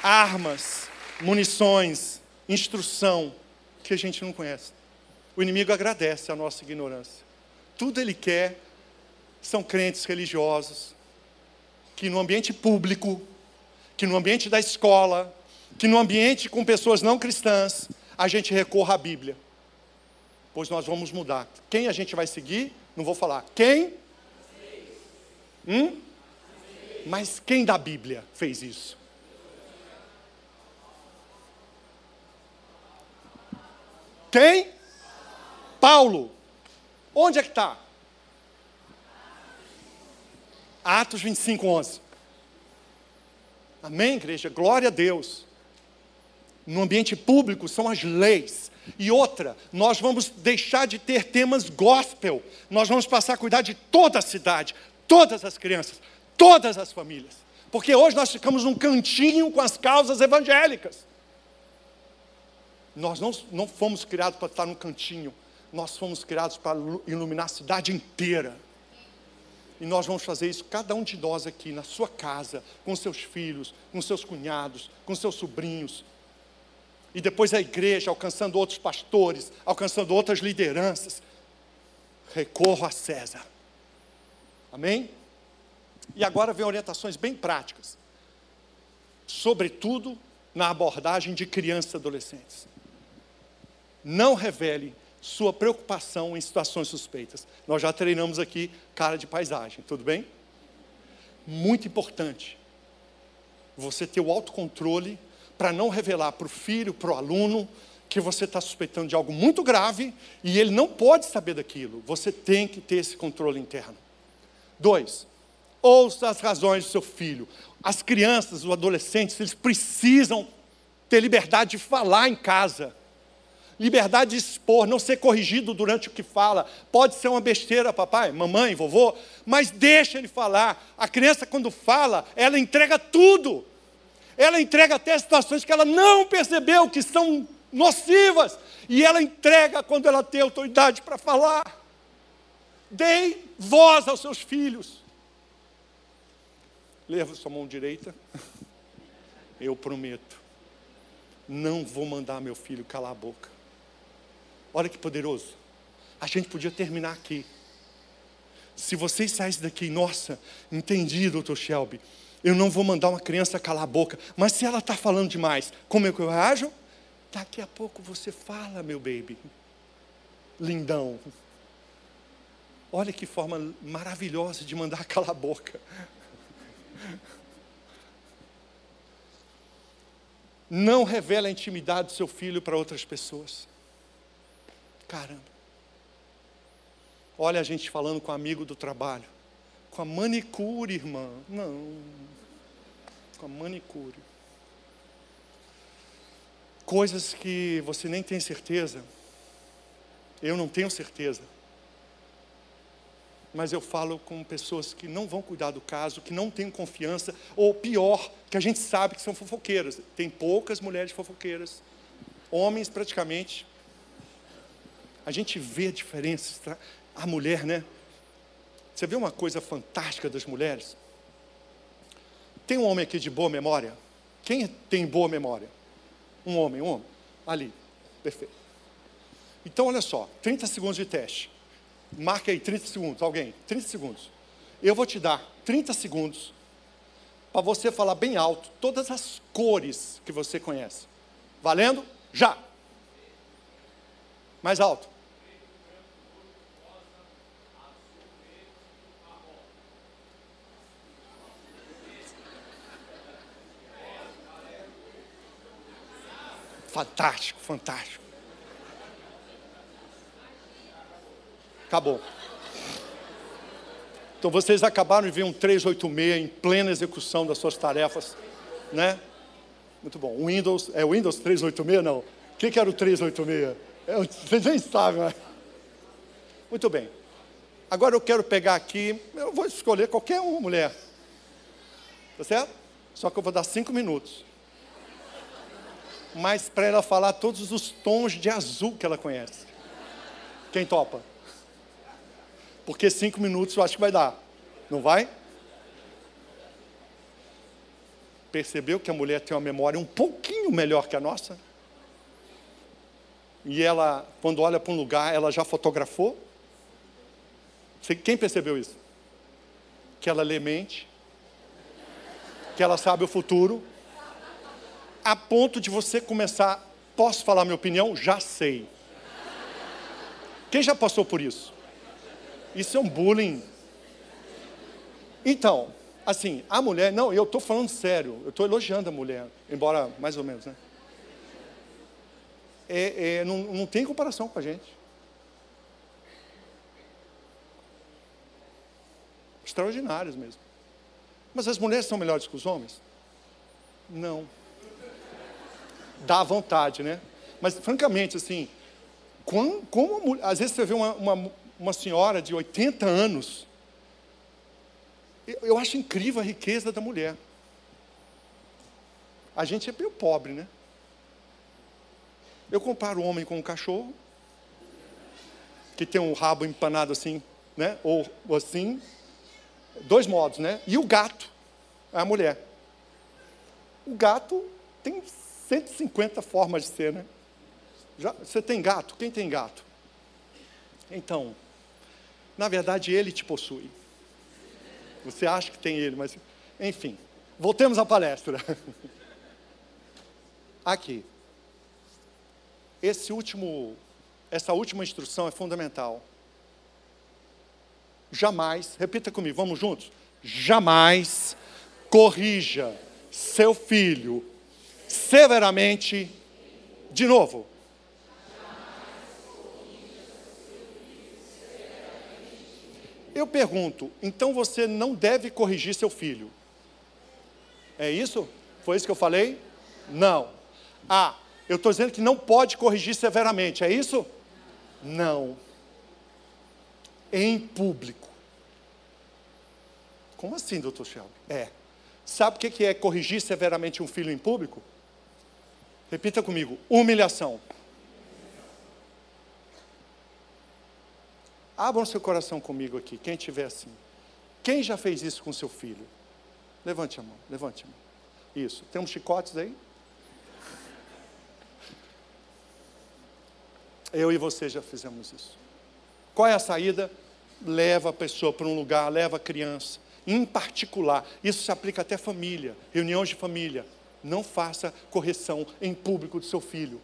Armas, munições, instrução que a gente não conhece. O inimigo agradece a nossa ignorância. Tudo ele quer são crentes religiosos que no ambiente público, que no ambiente da escola, que no ambiente com pessoas não cristãs, a gente recorra à Bíblia. Pois nós vamos mudar. Quem a gente vai seguir? Não vou falar. Quem? Hum? Mas quem da Bíblia fez isso? Quem? Paulo. Onde é que está? Atos 25, 11. Amém, igreja? Glória a Deus. No ambiente público são as leis. E outra, nós vamos deixar de ter temas gospel. Nós vamos passar a cuidar de toda a cidade, todas as crianças, todas as famílias. Porque hoje nós ficamos num cantinho com as causas evangélicas. Nós não, não fomos criados para estar num cantinho, nós fomos criados para iluminar a cidade inteira. E nós vamos fazer isso, cada um de nós aqui, na sua casa, com seus filhos, com seus cunhados, com seus sobrinhos. E depois a igreja, alcançando outros pastores, alcançando outras lideranças. Recorro a César. Amém? E agora vem orientações bem práticas. Sobretudo na abordagem de crianças e adolescentes. Não revele sua preocupação em situações suspeitas. Nós já treinamos aqui cara de paisagem, tudo bem? Muito importante você ter o autocontrole para não revelar para o filho, para o aluno, que você está suspeitando de algo muito grave e ele não pode saber daquilo. Você tem que ter esse controle interno. Dois, ouça as razões do seu filho. As crianças, os adolescentes, eles precisam ter liberdade de falar em casa liberdade de expor, não ser corrigido durante o que fala. Pode ser uma besteira, papai, mamãe, vovô, mas deixa ele falar. A criança, quando fala, ela entrega tudo. Ela entrega até situações que ela não percebeu que são nocivas. E ela entrega quando ela tem autoridade para falar. Dei voz aos seus filhos. Leva sua mão direita. Eu prometo. Não vou mandar meu filho calar a boca. Olha que poderoso. A gente podia terminar aqui. Se vocês saíssem daqui, nossa, entendi, doutor Shelby. Eu não vou mandar uma criança calar a boca. Mas se ela está falando demais, como é que eu reajo? Daqui a pouco você fala, meu baby. Lindão. Olha que forma maravilhosa de mandar calar a boca. Não revela a intimidade do seu filho para outras pessoas. Caramba. Olha a gente falando com um amigo do trabalho. Com a manicure, irmã. Não. Com a manicure. Coisas que você nem tem certeza. Eu não tenho certeza. Mas eu falo com pessoas que não vão cuidar do caso, que não têm confiança, ou pior, que a gente sabe que são fofoqueiras. Tem poucas mulheres fofoqueiras. Homens, praticamente, a gente vê a diferença. A mulher, né? Você vê uma coisa fantástica das mulheres? Tem um homem aqui de boa memória? Quem tem boa memória? Um homem, um homem. Ali. Perfeito. Então, olha só, 30 segundos de teste. Marque aí 30 segundos, alguém. 30 segundos. Eu vou te dar 30 segundos para você falar bem alto todas as cores que você conhece. Valendo? Já. Mais alto. Fantástico, fantástico. Acabou. Então vocês acabaram de ver um 386 em plena execução das suas tarefas, né? Muito bom. Windows, é o Windows 386 não? O que, que era o 386? É, vocês nem sabem, né? Muito bem. Agora eu quero pegar aqui, eu vou escolher qualquer uma mulher. Tá certo? Só que eu vou dar cinco minutos. Mas para ela falar todos os tons de azul que ela conhece. Quem topa? Porque cinco minutos eu acho que vai dar. Não vai? Percebeu que a mulher tem uma memória um pouquinho melhor que a nossa? E ela, quando olha para um lugar, ela já fotografou? Quem percebeu isso? Que ela lê mente, que ela sabe o futuro, a ponto de você começar, posso falar minha opinião? Já sei. Quem já passou por isso? Isso é um bullying. Então, assim, a mulher, não, eu estou falando sério, eu estou elogiando a mulher, embora mais ou menos, né? É, é, não, não tem comparação com a gente. extraordinários mesmo. Mas as mulheres são melhores que os homens? Não. Dá vontade, né? Mas, francamente, assim, como, como às vezes você vê uma, uma, uma senhora de 80 anos, eu, eu acho incrível a riqueza da mulher. A gente é meio pobre, né? Eu comparo o homem com um cachorro, que tem um rabo empanado assim, né? Ou, ou assim, dois modos, né? E o gato, a mulher. O gato tem 150 formas de ser, né? Já, você tem gato? Quem tem gato? Então, na verdade, ele te possui. Você acha que tem ele, mas, enfim. Voltemos à palestra. Aqui. Esse último, essa última instrução é fundamental jamais, repita comigo, vamos juntos? Jamais corrija seu filho severamente de novo. Eu pergunto, então você não deve corrigir seu filho? É isso? Foi isso que eu falei? Não. Ah, eu estou dizendo que não pode corrigir severamente, é isso? Não em público. Como assim, doutor Shelby? É. Sabe o que é corrigir severamente um filho em público? Repita comigo: humilhação. Abram seu coração comigo aqui, quem estiver assim. Quem já fez isso com seu filho? Levante a mão, levante a mão. Isso. Temos chicotes aí? Eu e você já fizemos isso. Qual é a saída? Leva a pessoa para um lugar, leva a criança. Em particular, isso se aplica até família, reuniões de família. Não faça correção em público do seu filho.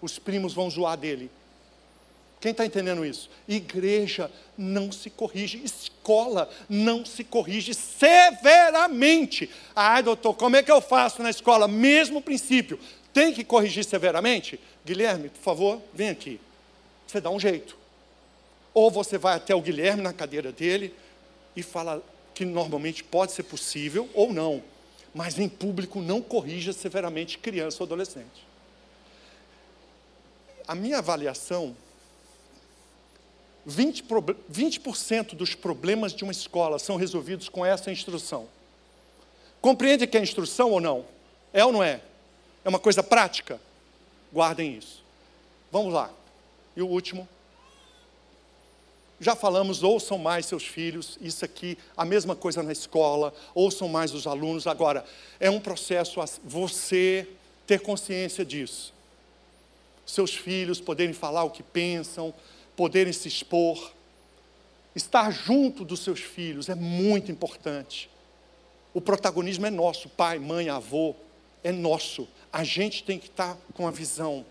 Os primos vão zoar dele. Quem está entendendo isso? Igreja não se corrige, escola não se corrige severamente. Ah, doutor, como é que eu faço na escola? Mesmo princípio. Tem que corrigir severamente? Guilherme, por favor, vem aqui. Você dá um jeito. Ou você vai até o Guilherme na cadeira dele e fala que normalmente pode ser possível ou não, mas em público não corrija severamente criança ou adolescente. A minha avaliação 20%, 20 dos problemas de uma escola são resolvidos com essa instrução. Compreende que é instrução ou não? É ou não é? É uma coisa prática? Guardem isso. Vamos lá. E o último. Já falamos, ouçam mais seus filhos, isso aqui, a mesma coisa na escola, ouçam mais os alunos. Agora, é um processo você ter consciência disso. Seus filhos poderem falar o que pensam, poderem se expor. Estar junto dos seus filhos é muito importante. O protagonismo é nosso, pai, mãe, avô, é nosso. A gente tem que estar com a visão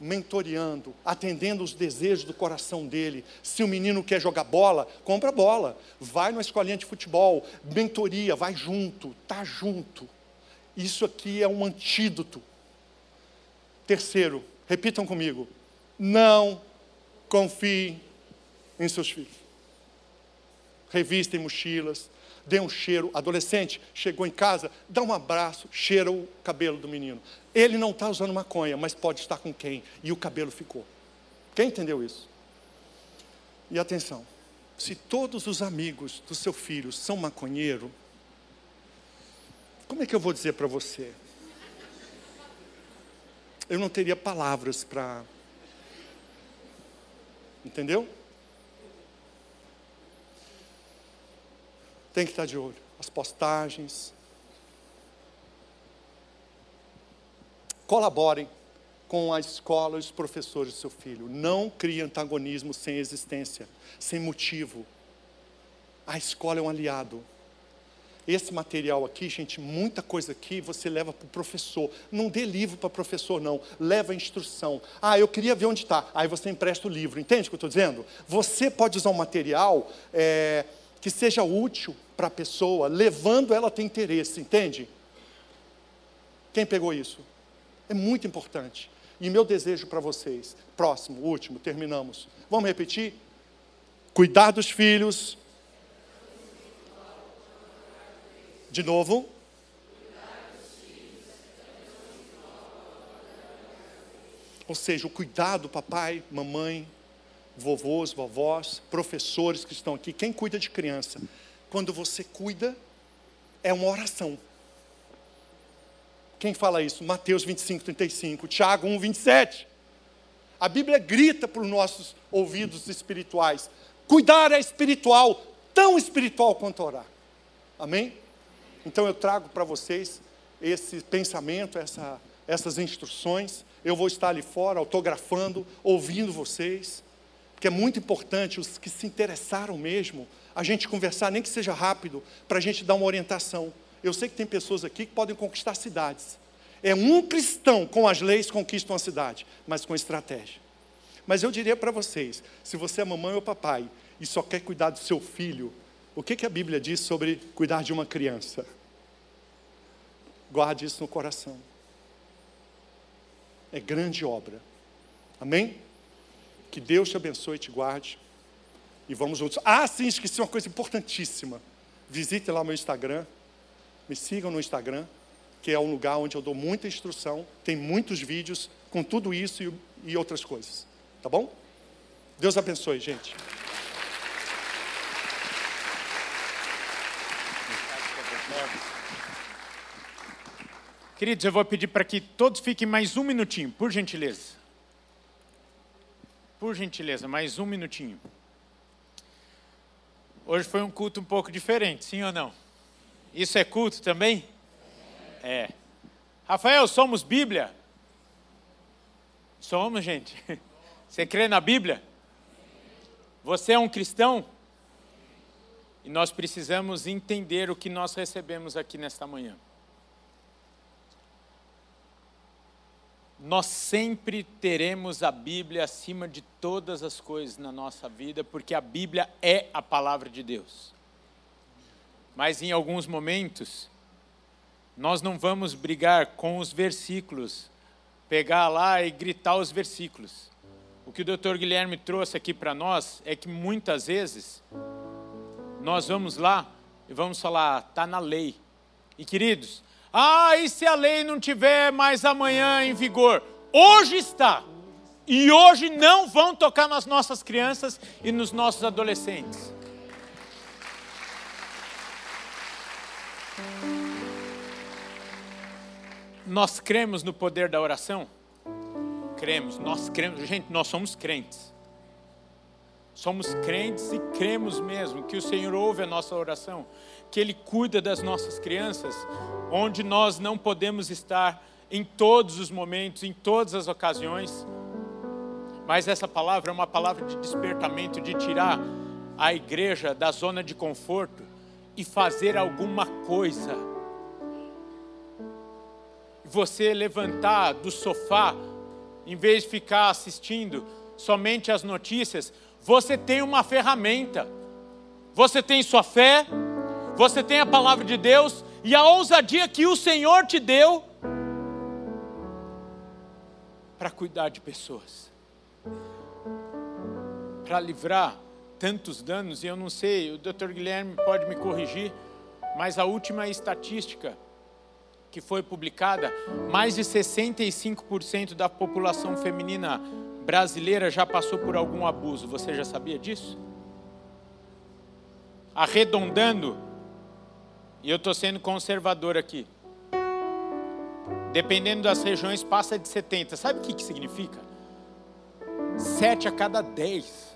mentoreando, atendendo os desejos do coração dele. Se o menino quer jogar bola, compra bola. Vai numa escolinha de futebol, mentoria, vai junto, tá junto. Isso aqui é um antídoto. Terceiro, repitam comigo. Não confie em seus filhos. Revistem mochilas, dê um cheiro. Adolescente, chegou em casa, dá um abraço, cheira o cabelo do menino. Ele não está usando maconha, mas pode estar com quem? E o cabelo ficou. Quem entendeu isso? E atenção, se todos os amigos do seu filho são maconheiro, como é que eu vou dizer para você? Eu não teria palavras para. Entendeu? Tem que estar de olho. As postagens. Colaborem com a escola e os professores do seu filho. Não crie antagonismo sem existência, sem motivo. A escola é um aliado. Esse material aqui, gente, muita coisa aqui você leva para o professor. Não dê livro para professor, não. Leva a instrução. Ah, eu queria ver onde está. Aí você empresta o livro. Entende o que eu estou dizendo? Você pode usar um material é, que seja útil para a pessoa, levando ela a ter interesse. Entende? Quem pegou isso? É muito importante. E meu desejo para vocês, próximo, último, terminamos. Vamos repetir? Cuidar dos filhos. De novo. Ou seja, o cuidado, papai, mamãe, vovôs, vovós, professores que estão aqui, quem cuida de criança. Quando você cuida, é uma oração. Quem fala isso? Mateus 25, 35, Tiago 1, 27. A Bíblia grita para os nossos ouvidos espirituais: cuidar é espiritual, tão espiritual quanto orar. Amém? Então eu trago para vocês esse pensamento, essa, essas instruções. Eu vou estar ali fora autografando, ouvindo vocês, porque é muito importante os que se interessaram mesmo, a gente conversar, nem que seja rápido, para a gente dar uma orientação. Eu sei que tem pessoas aqui que podem conquistar cidades. É um cristão com as leis conquista uma cidade, mas com estratégia. Mas eu diria para vocês: se você é mamãe ou papai e só quer cuidar do seu filho, o que, que a Bíblia diz sobre cuidar de uma criança? Guarde isso no coração. É grande obra. Amém? Que Deus te abençoe e te guarde. E vamos juntos. Ah, sim, esqueci uma coisa importantíssima. Visite lá o meu Instagram. Me sigam no Instagram, que é um lugar onde eu dou muita instrução, tem muitos vídeos com tudo isso e, e outras coisas. Tá bom? Deus abençoe, gente. Queridos, eu vou pedir para que todos fiquem mais um minutinho, por gentileza. Por gentileza, mais um minutinho. Hoje foi um culto um pouco diferente, sim ou não? Isso é culto também? É. Rafael, somos Bíblia? Somos, gente. Você crê na Bíblia? Você é um cristão? E nós precisamos entender o que nós recebemos aqui nesta manhã. Nós sempre teremos a Bíblia acima de todas as coisas na nossa vida, porque a Bíblia é a palavra de Deus. Mas em alguns momentos, nós não vamos brigar com os versículos, pegar lá e gritar os versículos. O que o Dr. Guilherme trouxe aqui para nós é que muitas vezes nós vamos lá e vamos falar, está na lei. E queridos, ah, e se a lei não tiver mais amanhã em vigor? Hoje está. E hoje não vão tocar nas nossas crianças e nos nossos adolescentes. Nós cremos no poder da oração? Cremos, nós cremos. Gente, nós somos crentes. Somos crentes e cremos mesmo que o Senhor ouve a nossa oração, que Ele cuida das nossas crianças, onde nós não podemos estar em todos os momentos, em todas as ocasiões. Mas essa palavra é uma palavra de despertamento, de tirar a igreja da zona de conforto e fazer alguma coisa você levantar do sofá, em vez de ficar assistindo somente as notícias, você tem uma ferramenta. Você tem sua fé, você tem a palavra de Deus e a ousadia que o Senhor te deu para cuidar de pessoas, para livrar tantos danos, e eu não sei, o Dr. Guilherme pode me corrigir, mas a última estatística que foi publicada, mais de 65% da população feminina brasileira já passou por algum abuso. Você já sabia disso? Arredondando, e eu estou sendo conservador aqui, dependendo das regiões, passa de 70. Sabe o que, que significa? Sete a cada dez.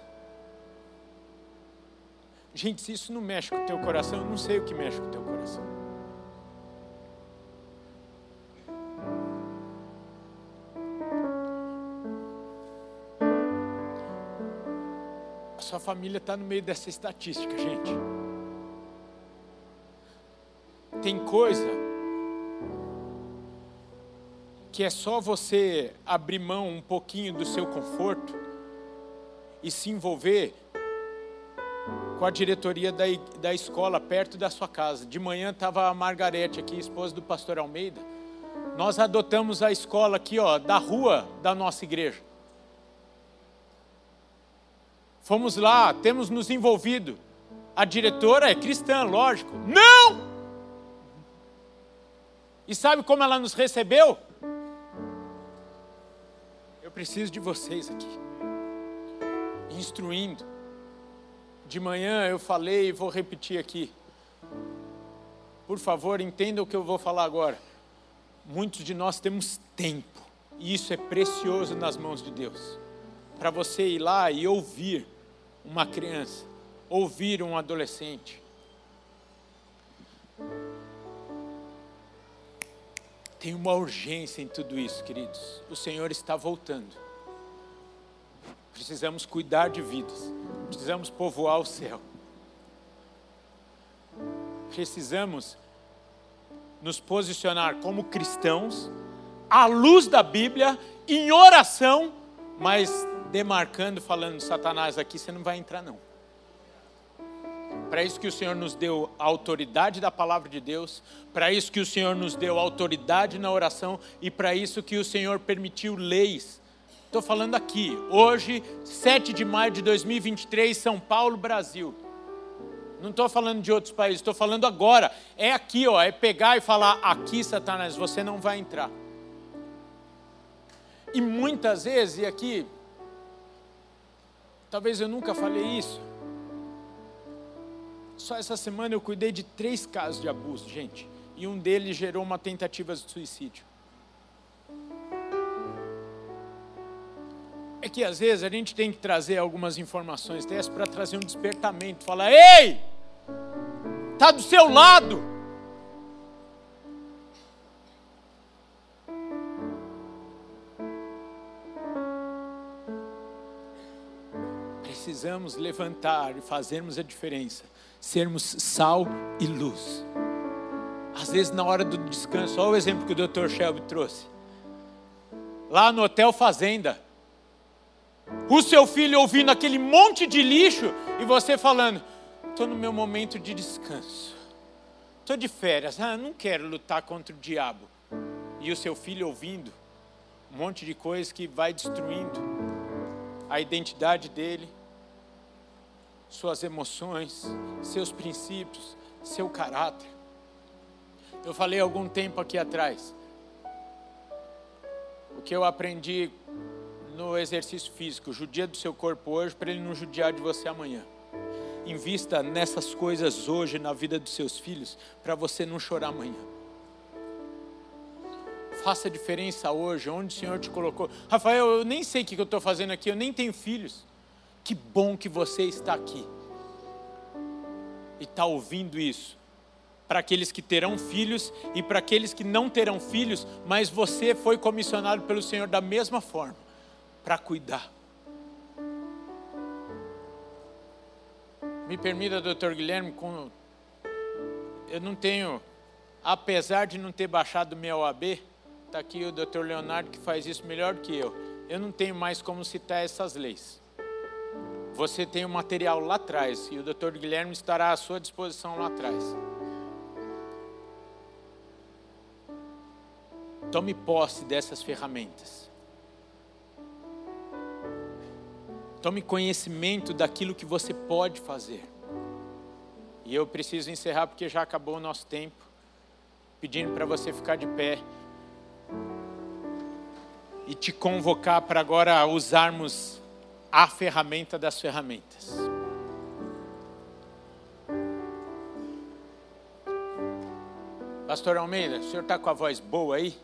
Gente, se isso não mexe com o teu coração, eu não sei o que mexe com o teu coração. A sua família está no meio dessa estatística, gente. Tem coisa que é só você abrir mão um pouquinho do seu conforto e se envolver com a diretoria da, da escola perto da sua casa. De manhã estava a Margarete aqui, esposa do pastor Almeida. Nós adotamos a escola aqui, ó, da rua da nossa igreja. Fomos lá, temos nos envolvido. A diretora é cristã, lógico. Não! E sabe como ela nos recebeu? Eu preciso de vocês aqui, instruindo de manhã eu falei e vou repetir aqui. Por favor, entenda o que eu vou falar agora. Muitos de nós temos tempo, e isso é precioso nas mãos de Deus. Para você ir lá e ouvir uma criança, ouvir um adolescente. Tem uma urgência em tudo isso, queridos. O Senhor está voltando. Precisamos cuidar de vidas. Precisamos povoar o céu. Precisamos nos posicionar como cristãos, à luz da Bíblia, em oração, mas demarcando, falando, Satanás, aqui você não vai entrar não. Para isso que o Senhor nos deu a autoridade da palavra de Deus, para isso que o Senhor nos deu autoridade na oração e para isso que o Senhor permitiu leis Estou falando aqui, hoje, 7 de maio de 2023, São Paulo, Brasil. Não estou falando de outros países, estou falando agora. É aqui, ó, é pegar e falar: aqui, Satanás, você não vai entrar. E muitas vezes, e aqui, talvez eu nunca falei isso. Só essa semana eu cuidei de três casos de abuso, gente. E um deles gerou uma tentativa de suicídio. É que às vezes a gente tem que trazer algumas informações dessas para trazer um despertamento. Falar, ei, está do seu lado. Precisamos levantar e fazermos a diferença. Sermos sal e luz. Às vezes, na hora do descanso, olha o exemplo que o Dr. Shelby trouxe. Lá no Hotel Fazenda, o seu filho ouvindo aquele monte de lixo e você falando: estou no meu momento de descanso, estou de férias, ah, não quero lutar contra o diabo. E o seu filho ouvindo um monte de coisa que vai destruindo a identidade dele, suas emoções, seus princípios, seu caráter. Eu falei algum tempo aqui atrás. O que eu aprendi no exercício físico. Judia do seu corpo hoje para ele não judiar de você amanhã. Invista nessas coisas hoje na vida dos seus filhos para você não chorar amanhã. Faça diferença hoje, onde o Senhor te colocou. Rafael, eu nem sei o que eu estou fazendo aqui, eu nem tenho filhos. Que bom que você está aqui e está ouvindo isso. Para aqueles que terão filhos e para aqueles que não terão filhos, mas você foi comissionado pelo Senhor da mesma forma para cuidar. Me permita, doutor Guilherme, com... eu não tenho, apesar de não ter baixado meu OAB, está aqui o doutor Leonardo que faz isso melhor do que eu. Eu não tenho mais como citar essas leis. Você tem o material lá atrás e o doutor Guilherme estará à sua disposição lá atrás. Tome posse dessas ferramentas. Tome conhecimento daquilo que você pode fazer. E eu preciso encerrar porque já acabou o nosso tempo. Pedindo para você ficar de pé. E te convocar para agora usarmos a ferramenta das ferramentas. Pastor Almeida, o senhor está com a voz boa aí?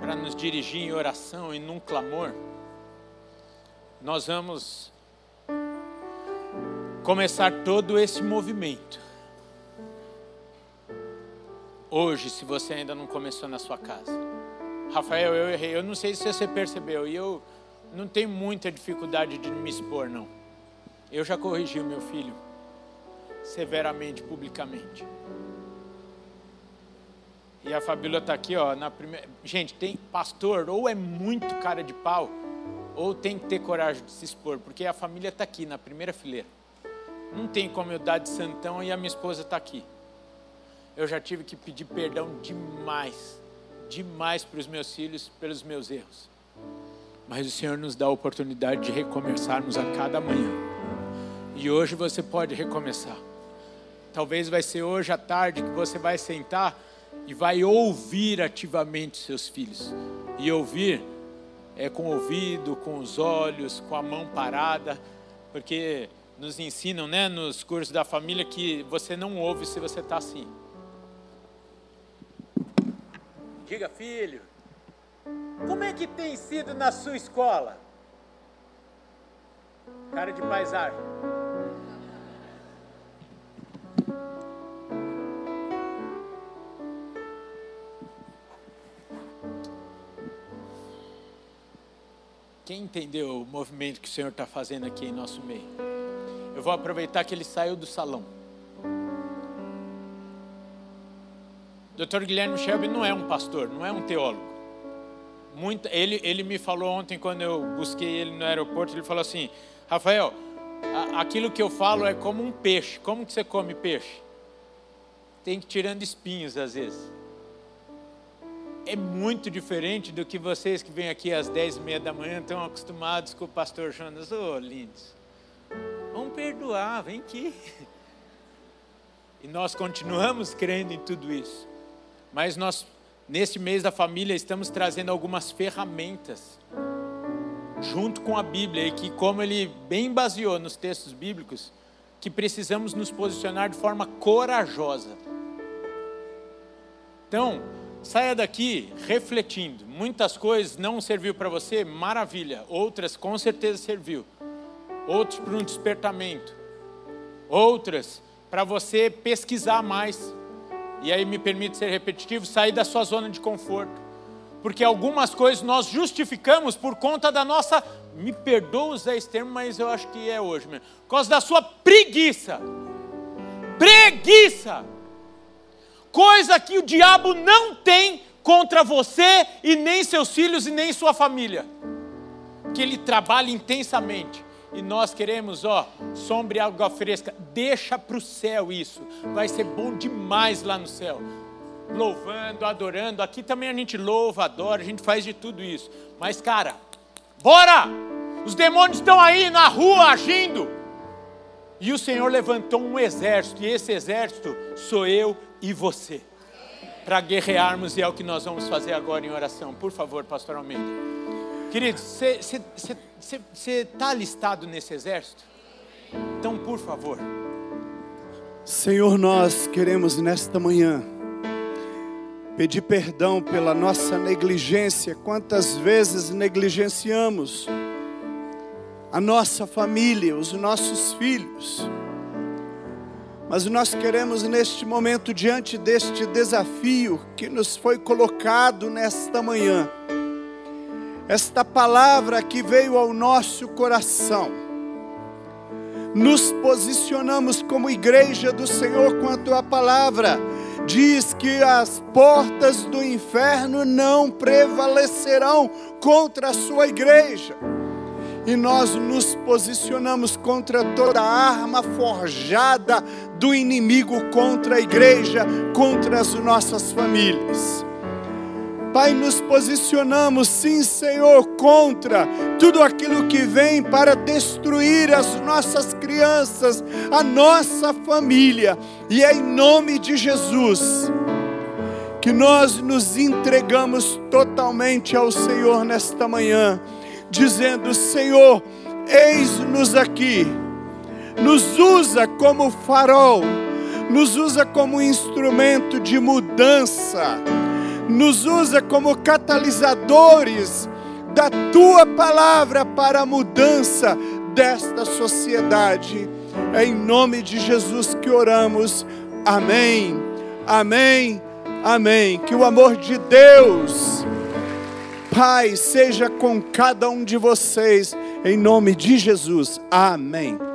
Para nos dirigir em oração e num clamor, nós vamos começar todo esse movimento. Hoje, se você ainda não começou na sua casa. Rafael, eu errei. Eu não sei se você percebeu. E eu não tenho muita dificuldade de me expor, não. Eu já corrigi o meu filho severamente, publicamente. E a Fabíola está aqui, ó, na primeira. Gente, tem pastor, ou é muito cara de pau, ou tem que ter coragem de se expor, porque a família está aqui na primeira fileira. Não tem como eu dar de santão e a minha esposa está aqui. Eu já tive que pedir perdão demais, demais para os meus filhos pelos meus erros. Mas o Senhor nos dá a oportunidade de recomeçarmos a cada manhã. E hoje você pode recomeçar. Talvez vai ser hoje à tarde que você vai sentar e vai ouvir ativamente seus filhos. E ouvir é com o ouvido, com os olhos, com a mão parada, porque nos ensinam, né, nos cursos da família que você não ouve se você está assim. Diga, filho, como é que tem sido na sua escola? Cara de paisagem. Quem entendeu o movimento que o Senhor está fazendo aqui em nosso meio? Eu vou aproveitar que ele saiu do salão. Dr. Guilherme Shelby não é um pastor, não é um teólogo. Muito, ele, ele me falou ontem, quando eu busquei ele no aeroporto, ele falou assim: Rafael, a, aquilo que eu falo é como um peixe. Como que você come peixe? Tem que ir tirando espinhos às vezes é muito diferente do que vocês que vêm aqui às dez e meia da manhã estão acostumados com o pastor Jonas. Ô, oh, lindos, vamos perdoar, vem aqui. E nós continuamos crendo em tudo isso. Mas nós, neste mês da família, estamos trazendo algumas ferramentas junto com a Bíblia e que, como ele bem baseou nos textos bíblicos, que precisamos nos posicionar de forma corajosa. Então, Saia daqui refletindo. Muitas coisas não serviu para você, maravilha. Outras com certeza serviu. Outros para um despertamento. Outras para você pesquisar mais. E aí me permite ser repetitivo, sair da sua zona de conforto. Porque algumas coisas nós justificamos por conta da nossa, me perdoa usar esse termo, mas eu acho que é hoje mesmo. Por causa da sua preguiça. Preguiça coisa que o diabo não tem contra você e nem seus filhos e nem sua família. Que ele trabalha intensamente. E nós queremos, ó, sombra e água fresca. Deixa para o céu isso. Vai ser bom demais lá no céu. Louvando, adorando. Aqui também a gente louva, adora, a gente faz de tudo isso. Mas, cara, bora! Os demônios estão aí na rua agindo. E o Senhor levantou um exército, e esse exército sou eu e você, para guerrearmos, e é o que nós vamos fazer agora em oração. Por favor, pastor Almeida. Queridos, você está listado nesse exército? Então, por favor. Senhor, nós queremos nesta manhã pedir perdão pela nossa negligência. Quantas vezes negligenciamos a nossa família, os nossos filhos mas nós queremos neste momento, diante deste desafio que nos foi colocado nesta manhã, esta palavra que veio ao nosso coração, nos posicionamos como igreja do Senhor com a tua palavra. Diz que as portas do inferno não prevalecerão contra a sua igreja e nós nos posicionamos contra toda arma forjada do inimigo contra a igreja, contra as nossas famílias. Pai, nos posicionamos, sim, Senhor, contra tudo aquilo que vem para destruir as nossas crianças, a nossa família, e é em nome de Jesus que nós nos entregamos totalmente ao Senhor nesta manhã, dizendo: Senhor, eis-nos aqui, nos usa como farol, nos usa como instrumento de mudança, nos usa como catalisadores da tua palavra para a mudança desta sociedade. É em nome de Jesus que oramos. Amém. Amém Amém. Que o amor de Deus, Pai, seja com cada um de vocês, em nome de Jesus. Amém.